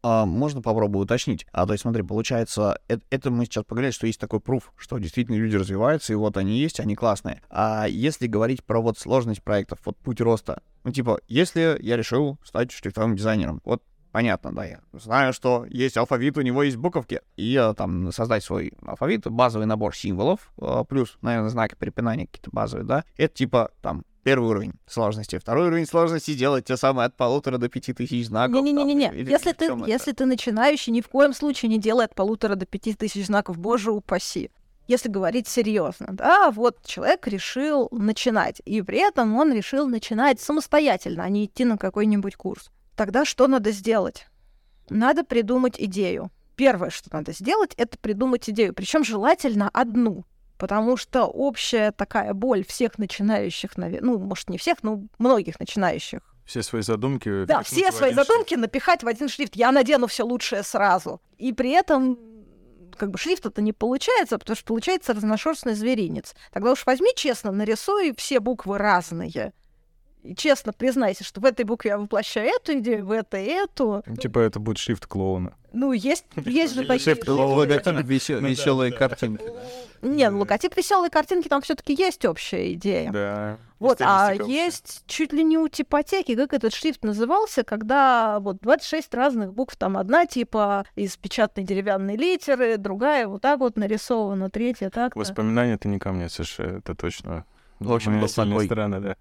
А, можно попробую уточнить. А то есть, смотри, получается, это, это мы сейчас поговорили, что есть такой пруф, что действительно люди развиваются, и вот они есть, они классные. А если говорить про вот сложность проектов, вот путь роста, ну, типа, если я решил стать шрифтовым дизайнером, вот понятно, да, я знаю, что есть алфавит, у него есть буковки, и э, там создать свой алфавит, базовый набор символов, э, плюс, наверное, знаки препинания какие-то базовые, да, это типа там первый уровень сложности. Второй уровень сложности делать те самые от полутора до пяти тысяч знаков. Не-не-не-не. Если, ты, если ты начинающий, ни в коем случае не делай от полутора до пяти тысяч знаков, боже упаси. Если говорить серьезно, да, вот человек решил начинать, и при этом он решил начинать самостоятельно, а не идти на какой-нибудь курс. Тогда что надо сделать? Надо придумать идею. Первое, что надо сделать, это придумать идею. Причем желательно одну потому что общая такая боль всех начинающих, ну, может, не всех, но многих начинающих. Все свои задумки. Да, все свои задумки шрифт. напихать в один шрифт. Я надену все лучшее сразу. И при этом как бы шрифт это не получается, потому что получается разношерстный зверинец. Тогда уж возьми честно, нарисуй все буквы разные. И честно признайся, что в этой букве я воплощаю эту идею, в этой эту. Типа это будет шрифт клоуна. Ну, есть, есть же такие... Шрифт клоуна, веселые картинки. Не, ну, логотип веселые картинки, там все-таки есть общая идея. Да. Вот, а есть чуть ли не у типотеки, как этот шрифт назывался, когда вот 26 разных букв, там одна типа из печатной деревянной литеры, другая вот так вот нарисована, третья так. Воспоминания это не ко мне, Саша, это точно. В общем, был такой. Страны, да.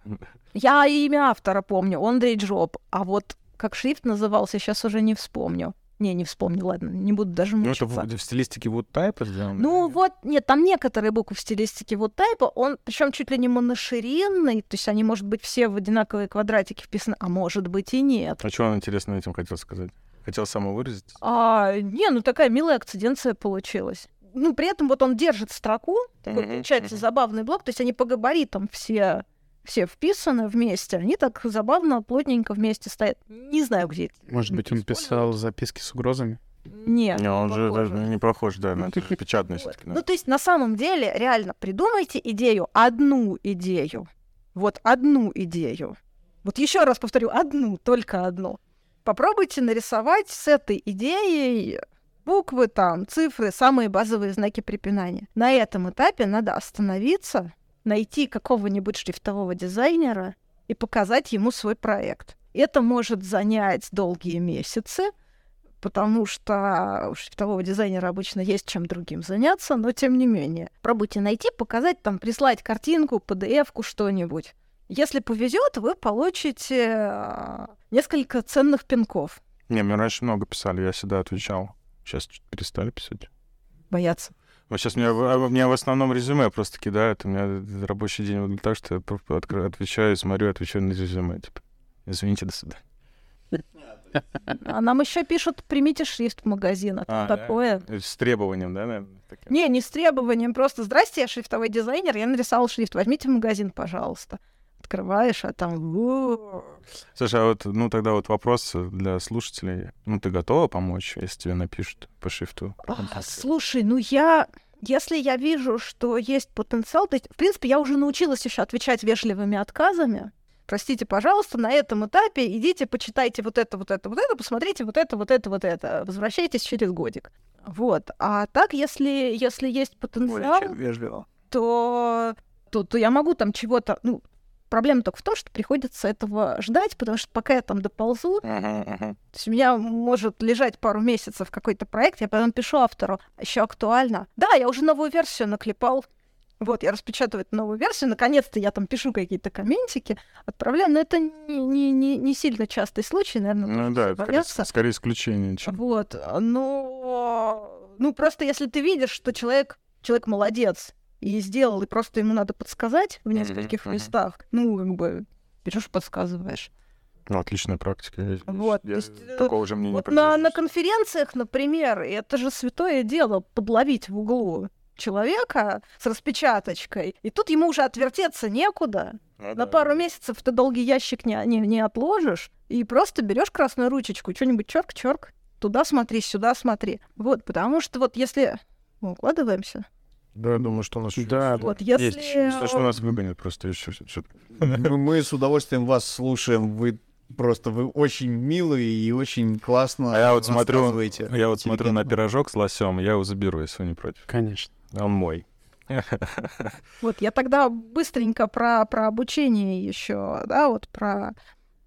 Я имя автора помню, Андрей Джоб, а вот как шрифт назывался, сейчас уже не вспомню. Не, не вспомню, ладно, не буду даже мучиться. Ну, это в, в стилистике вот тайпа сделано? Ну, вот, нет, там некоторые буквы в стилистике вот тайпа, он, причем чуть ли не моноширинный, то есть они, может быть, все в одинаковые квадратики вписаны, а может быть и нет. А что он, интересно, этим хотел сказать? Хотел самовыразить? А, не, ну такая милая акциденция получилась. Ну, при этом вот он держит строку, такой, получается, забавный блок, то есть они по габаритам все все вписаны вместе, они так забавно, плотненько вместе стоят. Не знаю, где Может быть, он писал записки с угрозами? Нет. Не, он же даже не похож, да, на это печатный вот. Да. Ну, то есть, на самом деле, реально, придумайте идею, одну идею. Вот одну идею. Вот еще раз повторю, одну, только одну. Попробуйте нарисовать с этой идеей буквы там, цифры, самые базовые знаки препинания. На этом этапе надо остановиться, найти какого-нибудь шрифтового дизайнера и показать ему свой проект. Это может занять долгие месяцы, потому что у шрифтового дизайнера обычно есть чем другим заняться, но тем не менее. Пробуйте найти, показать, там, прислать картинку, PDF-ку, что-нибудь. Если повезет, вы получите а, несколько ценных пинков. Не, мне раньше много писали, я всегда отвечал. Сейчас перестали писать. Бояться. Вот сейчас меня, а, меня в основном резюме просто кидают. У меня рабочий день выглядит так, что я открою, отвечаю, смотрю, отвечаю на резюме. Типа, извините, до свидания. А нам еще пишут, примите шрифт в магазин. А, такое. Да? С требованием, да, наверное? Таким? Не, не с требованием. Просто, здрасте, я шрифтовой дизайнер, я нарисовал шрифт, возьмите в магазин, пожалуйста. Открываешь, а там... Слушай, а вот, ну тогда вот вопрос для слушателей. Ну ты готова помочь, если тебе напишут по шрифту? А, слушай, ну я... Если я вижу, что есть потенциал, то есть, в принципе, я уже научилась еще отвечать вежливыми отказами. Простите, пожалуйста, на этом этапе идите, почитайте вот это, вот это, вот это, посмотрите вот это, вот это, вот это. Возвращайтесь через годик. Вот. А так, если, если есть потенциал, вежливо. То, то, то я могу там чего-то, ну, Проблема только в том, что приходится этого ждать, потому что пока я там доползу, то есть у меня может лежать пару месяцев какой-то проект, я потом пишу автору, еще актуально. Да, я уже новую версию наклепал. Вот, я распечатываю эту новую версию, наконец-то я там пишу какие-то комментики, отправляю, но это не, не, не, не сильно частый случай, наверное. Ну да, это скорее, скорее исключение. Чем... Вот, но... Ну, просто если ты видишь, что человек, человек молодец, и сделал, и просто ему надо подсказать в нескольких mm-hmm. местах, ну, как бы, берешь, подсказываешь. Ну, отличная практика. Вот, я, есть, э, такого же мне вот не на, на конференциях, например, это же святое дело подловить в углу человека с распечаточкой, и тут ему уже отвертеться некуда. Ну, на да. пару месяцев ты долгий ящик не, не, не отложишь, и просто берешь красную ручечку, что-нибудь черк-черк, туда смотри, сюда смотри. Вот, потому что вот если мы укладываемся, да, я думаю, что у нас да, вот, если... есть. Что, что нас выгонят просто еще. Мы с удовольствием вас слушаем. Вы просто вы очень милые и очень классно. А я вот смотрю, я вот смотрю на пирожок с лосем, я его заберу, если вы не против. Конечно. Он мой. Вот я тогда быстренько про, про обучение еще, да, вот про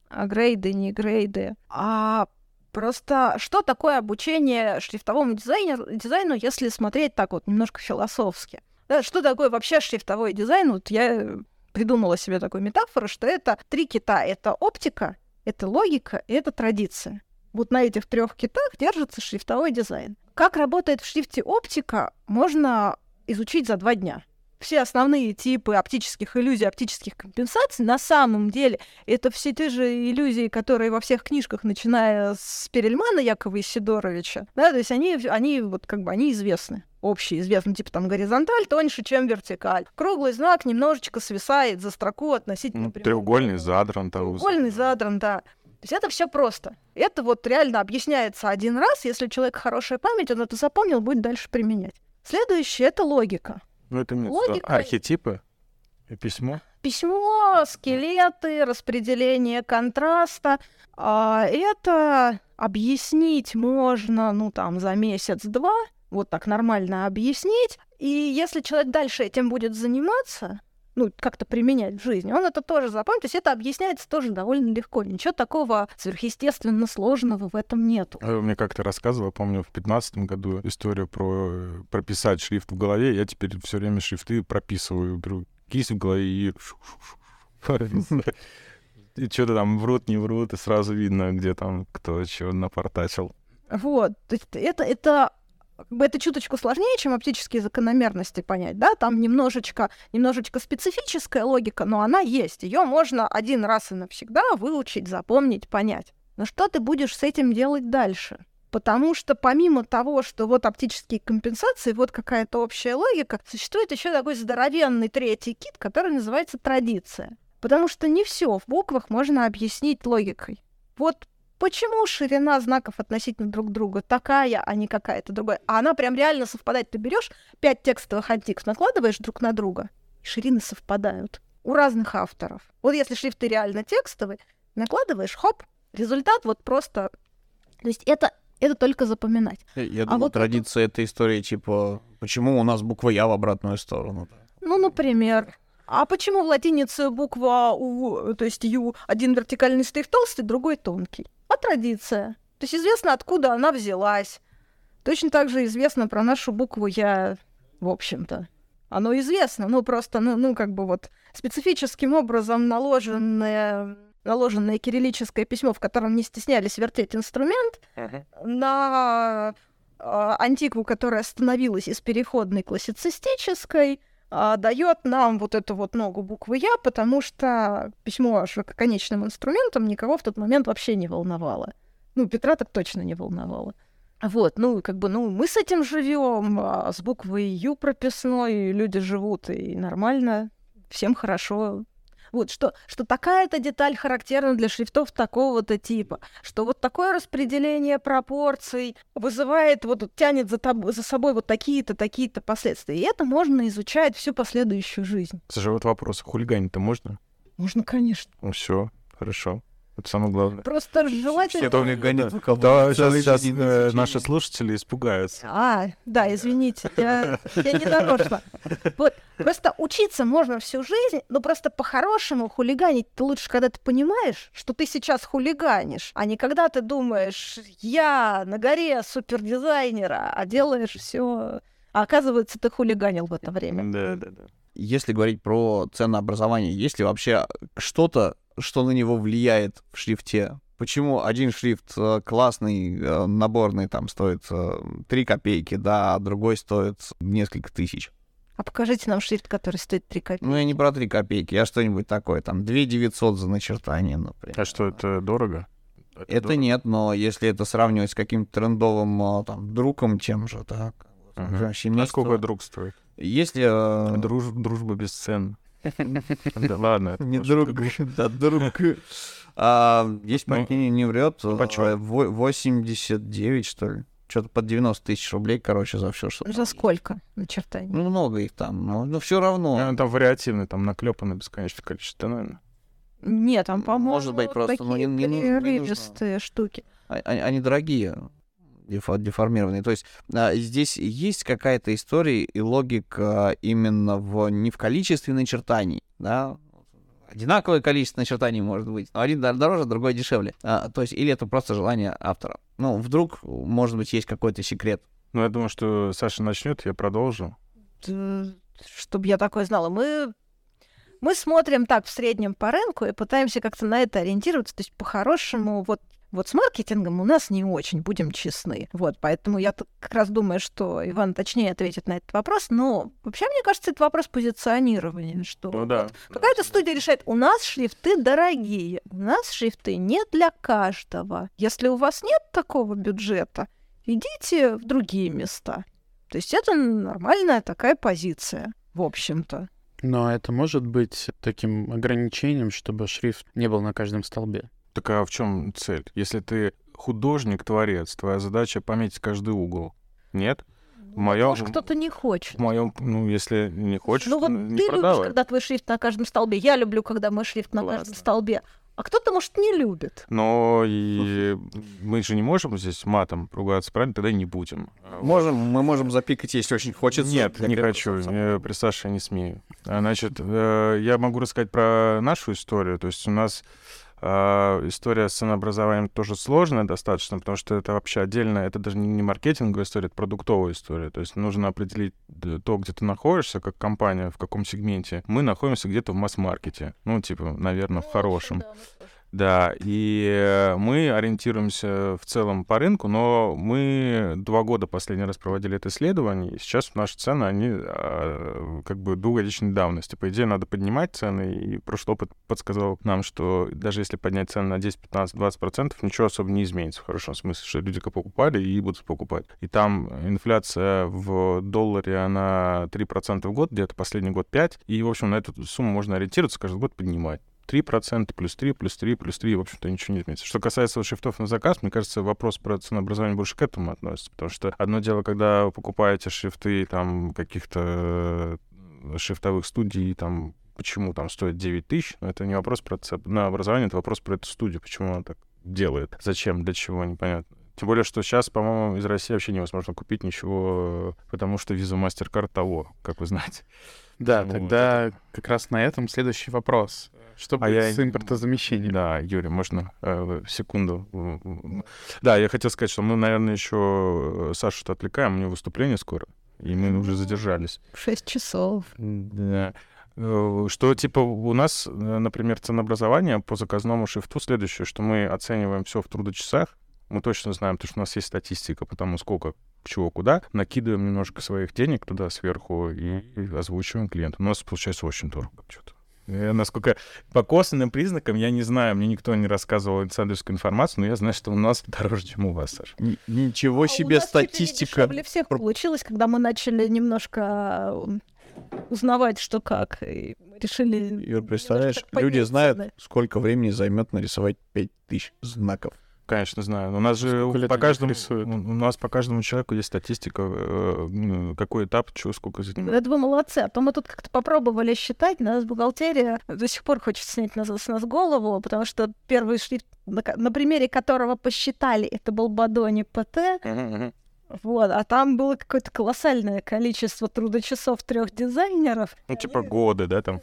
грейды, не грейды. А Просто что такое обучение шрифтовому дизайнеру, дизайну, если смотреть так вот немножко философски? Да, что такое вообще шрифтовой дизайн? Вот я придумала себе такую метафору, что это три кита. Это оптика, это логика и это традиция. Вот на этих трех китах держится шрифтовой дизайн. Как работает в шрифте оптика, можно изучить за два дня все основные типы оптических иллюзий, оптических компенсаций, на самом деле это все те же иллюзии, которые во всех книжках, начиная с Перельмана Якова Исидоровича, да, то есть они, они вот как бы, они известны общеизвестны, типа там горизонталь тоньше, чем вертикаль. Круглый знак немножечко свисает за строку относительно... Ну, треугольный задран. Треугольный задран, да. То есть это все просто. Это вот реально объясняется один раз. Если у человека хорошая память, он это запомнил, будет дальше применять. Следующее — это логика. Ну, это Логика... архетипы? И письмо? Письмо, скелеты, распределение контраста. А это объяснить можно, ну, там, за месяц-два, вот так нормально объяснить. И если человек дальше этим будет заниматься, ну, как-то применять в жизни, он это тоже запомнит. То есть это объясняется тоже довольно легко. Ничего такого сверхъестественно сложного в этом нету. А мне как-то рассказывал, помню, в пятнадцатом году историю про э, прописать шрифт в голове. Я теперь все время шрифты прописываю. Беру кисть в голове и... И что-то там врут, не врут, и сразу видно, где там кто чего напортачил. Вот, то есть это, это это чуточку сложнее, чем оптические закономерности понять, да, там немножечко, немножечко специфическая логика, но она есть, ее можно один раз и навсегда выучить, запомнить, понять. Но что ты будешь с этим делать дальше? Потому что помимо того, что вот оптические компенсации, вот какая-то общая логика, существует еще такой здоровенный третий кит, который называется традиция. Потому что не все в буквах можно объяснить логикой. Вот почему ширина знаков относительно друг друга такая, а не какая-то другая. А она прям реально совпадает. Ты берешь пять текстовых антикс, накладываешь друг на друга, и ширины совпадают у разных авторов. Вот если шрифты реально текстовые, накладываешь, хоп, результат вот просто... То есть это, это только запоминать. Я, я а думал, вот традиция это... этой истории, типа, почему у нас буква «Я» в обратную сторону? Ну, например. А почему в латинице буква У, то есть Ю, один вертикальный штрих толстый, другой тонкий? А традиция. То есть известно, откуда она взялась. Точно так же известно про нашу букву «Я», в общем-то. Оно известно, ну просто, ну, ну как бы вот специфическим образом наложенное, наложенное кириллическое письмо, в котором не стеснялись вертеть инструмент, uh-huh. на э, антикву, которая становилась из переходной классицистической, э, дает нам вот эту вот ногу буквы «Я», потому что письмо ширококонечным инструментом никого в тот момент вообще не волновало. Ну, Петра так точно не волновало. Вот, ну, как бы, ну, мы с этим живем, а с буквой Ю прописной люди живут, и нормально, всем хорошо, вот, что, что такая-то деталь характерна для шрифтов такого-то типа, что вот такое распределение пропорций вызывает, вот тянет за, тоб- за собой вот такие-то, такие-то последствия. И это можно изучать всю последующую жизнь. Слушай, вот вопрос, хулиганить-то можно? Можно, конечно. Ну все, хорошо. Это самое главное. Просто желательно... Кто мне гонит Да, сейчас, сейчас э, наши слушатели испугаются. А, да, извините, я, я не нарочно. Вот, просто учиться можно всю жизнь, но просто по-хорошему хулиганить ты лучше, когда ты понимаешь, что ты сейчас хулиганишь, а не когда ты думаешь, я на горе супердизайнера, а делаешь все, а оказывается, ты хулиганил в это время. Да, да, да. Если говорить про ценообразование, есть ли вообще что-то, что на него влияет в шрифте. Почему один шрифт э, классный, э, наборный, там стоит 3 э, копейки, да, а другой стоит несколько тысяч? А покажите нам шрифт, который стоит 3 копейки. Ну, я не про 3 копейки, я что-нибудь такое, там, 2 900 за начертание, например. А что, это дорого? Это, это дорого? нет, но если это сравнивать с каким-то трендовым, там, другом тем же, так, uh-huh. вообще А сколько друг стоит? Если... Друж, дружба без цен. Да ладно. Не друг, да, друг. А, есть мое мнение, не врет. 89, что ли? Что-то под 90 тысяч рублей, короче, за все, что... За сколько начертаний? Ну, много их там, но, но все равно. Ну, там вариативный, там наклепано бесконечное количество, наверное. Нет, там, по-моему, Может быть, просто такие ну, не, не, не штуки. Они, они дорогие деформированные. То есть а, здесь есть какая-то история и логика именно в, не в количестве начертаний, да, одинаковое количество начертаний может быть, но один дороже, другой дешевле. А, то есть, или это просто желание автора. Ну, вдруг, может быть, есть какой-то секрет. Ну, я думаю, что Саша начнет, я продолжу. Чтобы я такое знала. Мы мы смотрим так в среднем по рынку и пытаемся как-то на это ориентироваться. То есть, по-хорошему, вот вот с маркетингом у нас не очень, будем честны. Вот, поэтому я как раз думаю, что Иван точнее ответит на этот вопрос. Но вообще, мне кажется, это вопрос позиционирования, что ну, да. вот какая-то студия решает, у нас шрифты дорогие, у нас шрифты не для каждого. Если у вас нет такого бюджета, идите в другие места. То есть это нормальная такая позиция, в общем-то. Но это может быть таким ограничением, чтобы шрифт не был на каждом столбе. Так а в чем цель? Если ты художник, творец, твоя задача пометить каждый угол. Нет? В моем... Может, кто-то не хочет. В моем, ну, если не хочешь, ну, вот не ты продавай. любишь, когда твой шрифт на каждом столбе. Я люблю, когда мой шрифт на каждом столбе. А кто-то, может, не любит. Но и мы же не можем здесь матом ругаться, правильно? Тогда и не будем. Можем, мы можем запикать, если очень хочется. Нет, не хочу. Я при Саше не смею. А, Значит, э, я могу рассказать про нашу историю. То есть у нас история с ценообразованием тоже сложная достаточно, потому что это вообще отдельно, это даже не маркетинговая история, это продуктовая история. То есть нужно определить д- то, где ты находишься, как компания, в каком сегменте. Мы находимся где-то в масс-маркете. Ну, типа, наверное, в хорошем. Да, и э, мы ориентируемся в целом по рынку, но мы два года последний раз проводили это исследование, и сейчас наши цены, они а, как бы двухгодичной давности. По идее, надо поднимать цены, и прошлый опыт подсказал нам, что даже если поднять цены на 10, 15, 20 процентов, ничего особо не изменится в хорошем смысле, что люди покупали и будут покупать. И там инфляция в долларе, она 3% в год, где-то последний год 5, и, в общем, на эту сумму можно ориентироваться, каждый год поднимать. 3%, плюс 3, плюс 3, плюс 3, в общем-то, ничего не изменится. Что касается вот шрифтов на заказ, мне кажется, вопрос про ценообразование больше к этому относится, потому что одно дело, когда вы покупаете шрифты там каких-то э, шрифтовых студий, там, почему там стоит 9 тысяч, но это не вопрос про ценообразование, это вопрос про эту студию, почему она так делает, зачем, для чего, непонятно. Тем более, что сейчас, по-моему, из России вообще невозможно купить ничего, э, потому что виза MasterCard того, как вы знаете. Да, Вот. тогда как раз на этом следующий вопрос. Что А будет я- с импортозамещением? Да, Юрий, можно э, секунду? Да, я хотел сказать, что мы, наверное, еще Сашу отвлекаем, у него выступление скоро, и мы уже задержались. Шесть часов. Да. Э, Что, типа, у нас, э, например, ценообразование по заказному шрифту следующее, что мы оцениваем все в трудочасах, мы точно знаем, потому что у нас есть статистика по тому, сколько чего куда, накидываем немножко своих денег туда сверху и озвучиваем клиенту. У нас получается очень дорого что-то. Я, насколько по косвенным признакам я не знаю, мне никто не рассказывал инсайдерскую информацию, но я знаю, что у нас дороже, чем у вас, Саша. Н- Ничего А у себе нас ли не статистика. дешевле всех получилось, когда мы начали немножко м, узнавать, что как. И решили... Юр, представляешь, люди знают, цены. сколько времени займет нарисовать 5000 знаков. Конечно, знаю. Но у нас же Сколько по каждому, рисуют? у у нас по каждому человеку есть статистика, э, ну, какой этап, что, сколько занимает. Это вы молодцы. А то мы тут как-то попробовали считать, нас бухгалтерия до сих пор хочет снять нас, с нас голову, потому что первый шрифт, на, на примере которого посчитали, это был Бадони ПТ, вот, а там было какое-то колоссальное количество трудочасов трех дизайнеров. Ну, типа годы, да, там.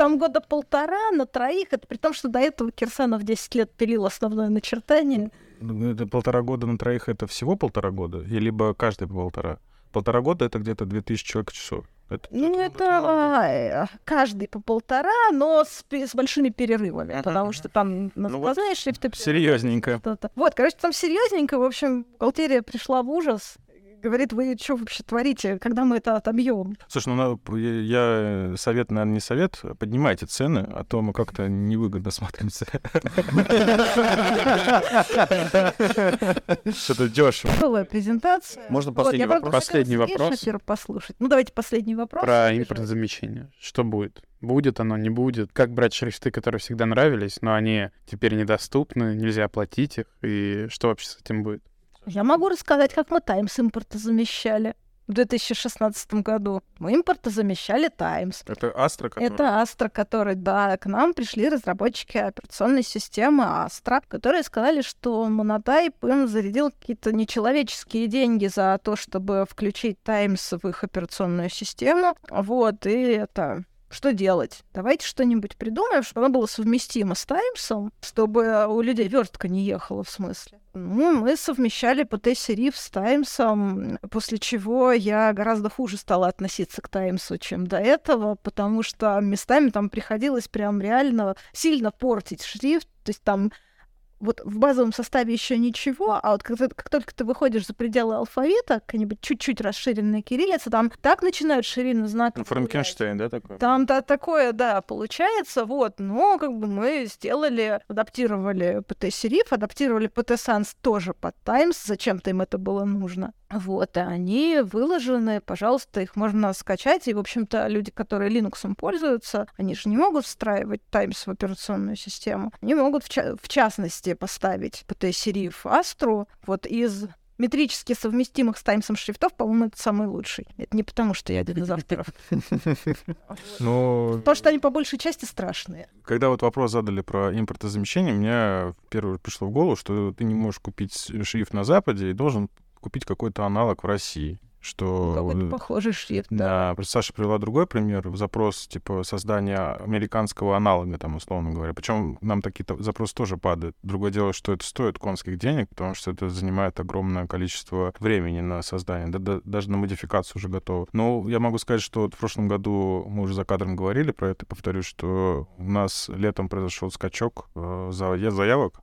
Ну, там года полтора на троих, это при том, что до этого Кирсанов 10 лет пилил основное начертание. Ну, Это полтора года на троих, это всего полтора года? И либо каждый по полтора? Полтора года — это где-то 2000 человек часов. Это, Ну, это а, э, каждый по полтора, но с, с большими перерывами, потому что там Ну вот сквозные шрифты Серьезненько. что-то. Вот, короче, там серьезненько, в общем, бухгалтерия пришла в ужас. Говорит, вы что вообще творите, когда мы это отобьем? Слушай, ну надо- я, совет, наверное, не совет. Поднимайте цены, а то мы как-то невыгодно смотримся. Что-то дешево. Новая презентация. Можно последний вопрос? Последний вопрос. Послушать. Ну, давайте последний вопрос. Про импортозамещение. Что будет? Будет оно, не будет? Как брать шрифты, которые всегда нравились, но они теперь недоступны, нельзя оплатить их? И что вообще с этим будет? Я могу рассказать, как мы Таймс импорта замещали в 2016 году. Мы импорта замещали Таймс. Это Астра, который... Это Astra, который, да, к нам пришли разработчики операционной системы Astra, которые сказали, что Monotype им зарядил какие-то нечеловеческие деньги за то, чтобы включить Times в их операционную систему. Вот, и это что делать? Давайте что-нибудь придумаем, чтобы оно было совместимо с Таймсом, чтобы у людей вертка не ехала, в смысле. Ну, мы совмещали PT-сериф с Таймсом, после чего я гораздо хуже стала относиться к Таймсу, чем до этого, потому что местами там приходилось прям реально сильно портить шрифт, то есть там вот в базовом составе еще ничего, а вот как, как только ты выходишь за пределы алфавита, какая-нибудь чуть-чуть расширенная кириллица, там так начинают ширины знаков. Ну, Франкенштейн, да, такое? Там да, такое, да, получается, вот, но как бы мы сделали, адаптировали PT-сериф, адаптировали PT-Sans тоже под Times, зачем-то им это было нужно. Вот, и они выложены, пожалуйста, их можно скачать. И, в общем-то, люди, которые Linux пользуются, они же не могут встраивать Times в операционную систему. Они могут, в, ча- в частности, поставить PT-сериф Astro вот из метрически совместимых с Таймсом шрифтов, по-моему, это самый лучший. Это не потому, что я один из авторов. Ну... Потому что они по большей части страшные. Когда вот вопрос задали про импортозамещение, мне первое пришло в голову, что ты не можешь купить шрифт на Западе и должен купить какой-то аналог в России что... Ну, какой-то похожий шрифт. Да, да. Саша привела другой пример, запрос типа создания американского аналога, там, условно говоря. Причем нам такие запросы тоже падают. Другое дело, что это стоит конских денег, потому что это занимает огромное количество времени на создание. Да, да, даже на модификацию уже готово. Но я могу сказать, что вот в прошлом году мы уже за кадром говорили про это, повторюсь, что у нас летом произошел скачок э, заявок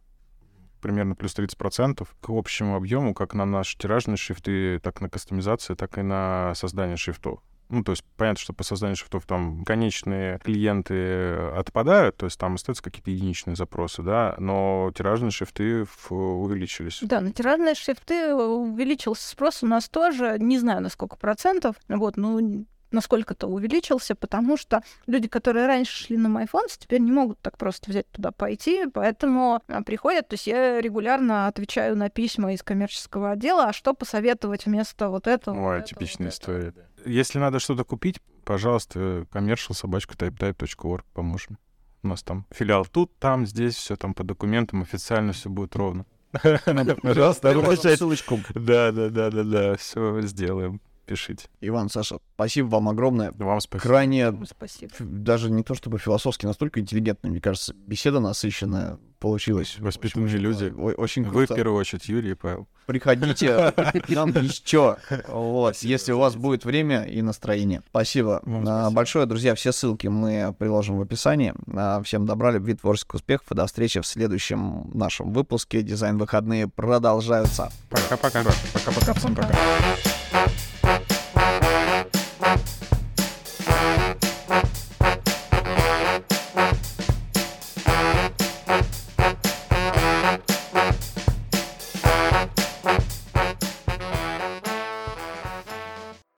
примерно плюс 30% к общему объему, как на наши тиражные шрифты, так на кастомизации, так и на создание шрифтов. Ну, то есть понятно, что по созданию шрифтов там конечные клиенты отпадают, то есть там остаются какие-то единичные запросы, да, но тиражные шрифты увеличились. Да, на тиражные шрифты увеличился спрос у нас тоже, не знаю на сколько процентов, вот, ну, насколько-то увеличился, потому что люди, которые раньше шли на MyFonts, теперь не могут так просто взять туда пойти, поэтому а, приходят, то есть я регулярно отвечаю на письма из коммерческого отдела, а что посоветовать вместо вот этого? Ой, вот типичная этого, история. Да. Если надо что-то купить, пожалуйста, commercial собачка typetype.org поможем. У нас там филиал тут, там, здесь, все там по документам официально все будет ровно. Пожалуйста, ссылочку. Да, да, да, да, да, все сделаем пишите. Иван, Саша, спасибо вам огромное. Вам спасибо. Крайне, спасибо. даже не то чтобы философски, настолько интеллигентно, мне кажется, беседа насыщенная получилась. Воспитанные люди. Очень круто. Вы, в первую очередь, Юрий и Павел. Приходите к нам еще. Вот, если у вас будет время и настроение. Спасибо. спасибо. Большое, друзья. Все ссылки мы приложим в описании. Всем добра, любви, творческих успехов. И до встречи в следующем нашем выпуске. Дизайн-выходные продолжаются. Пока-пока. Пока-пока. Пока.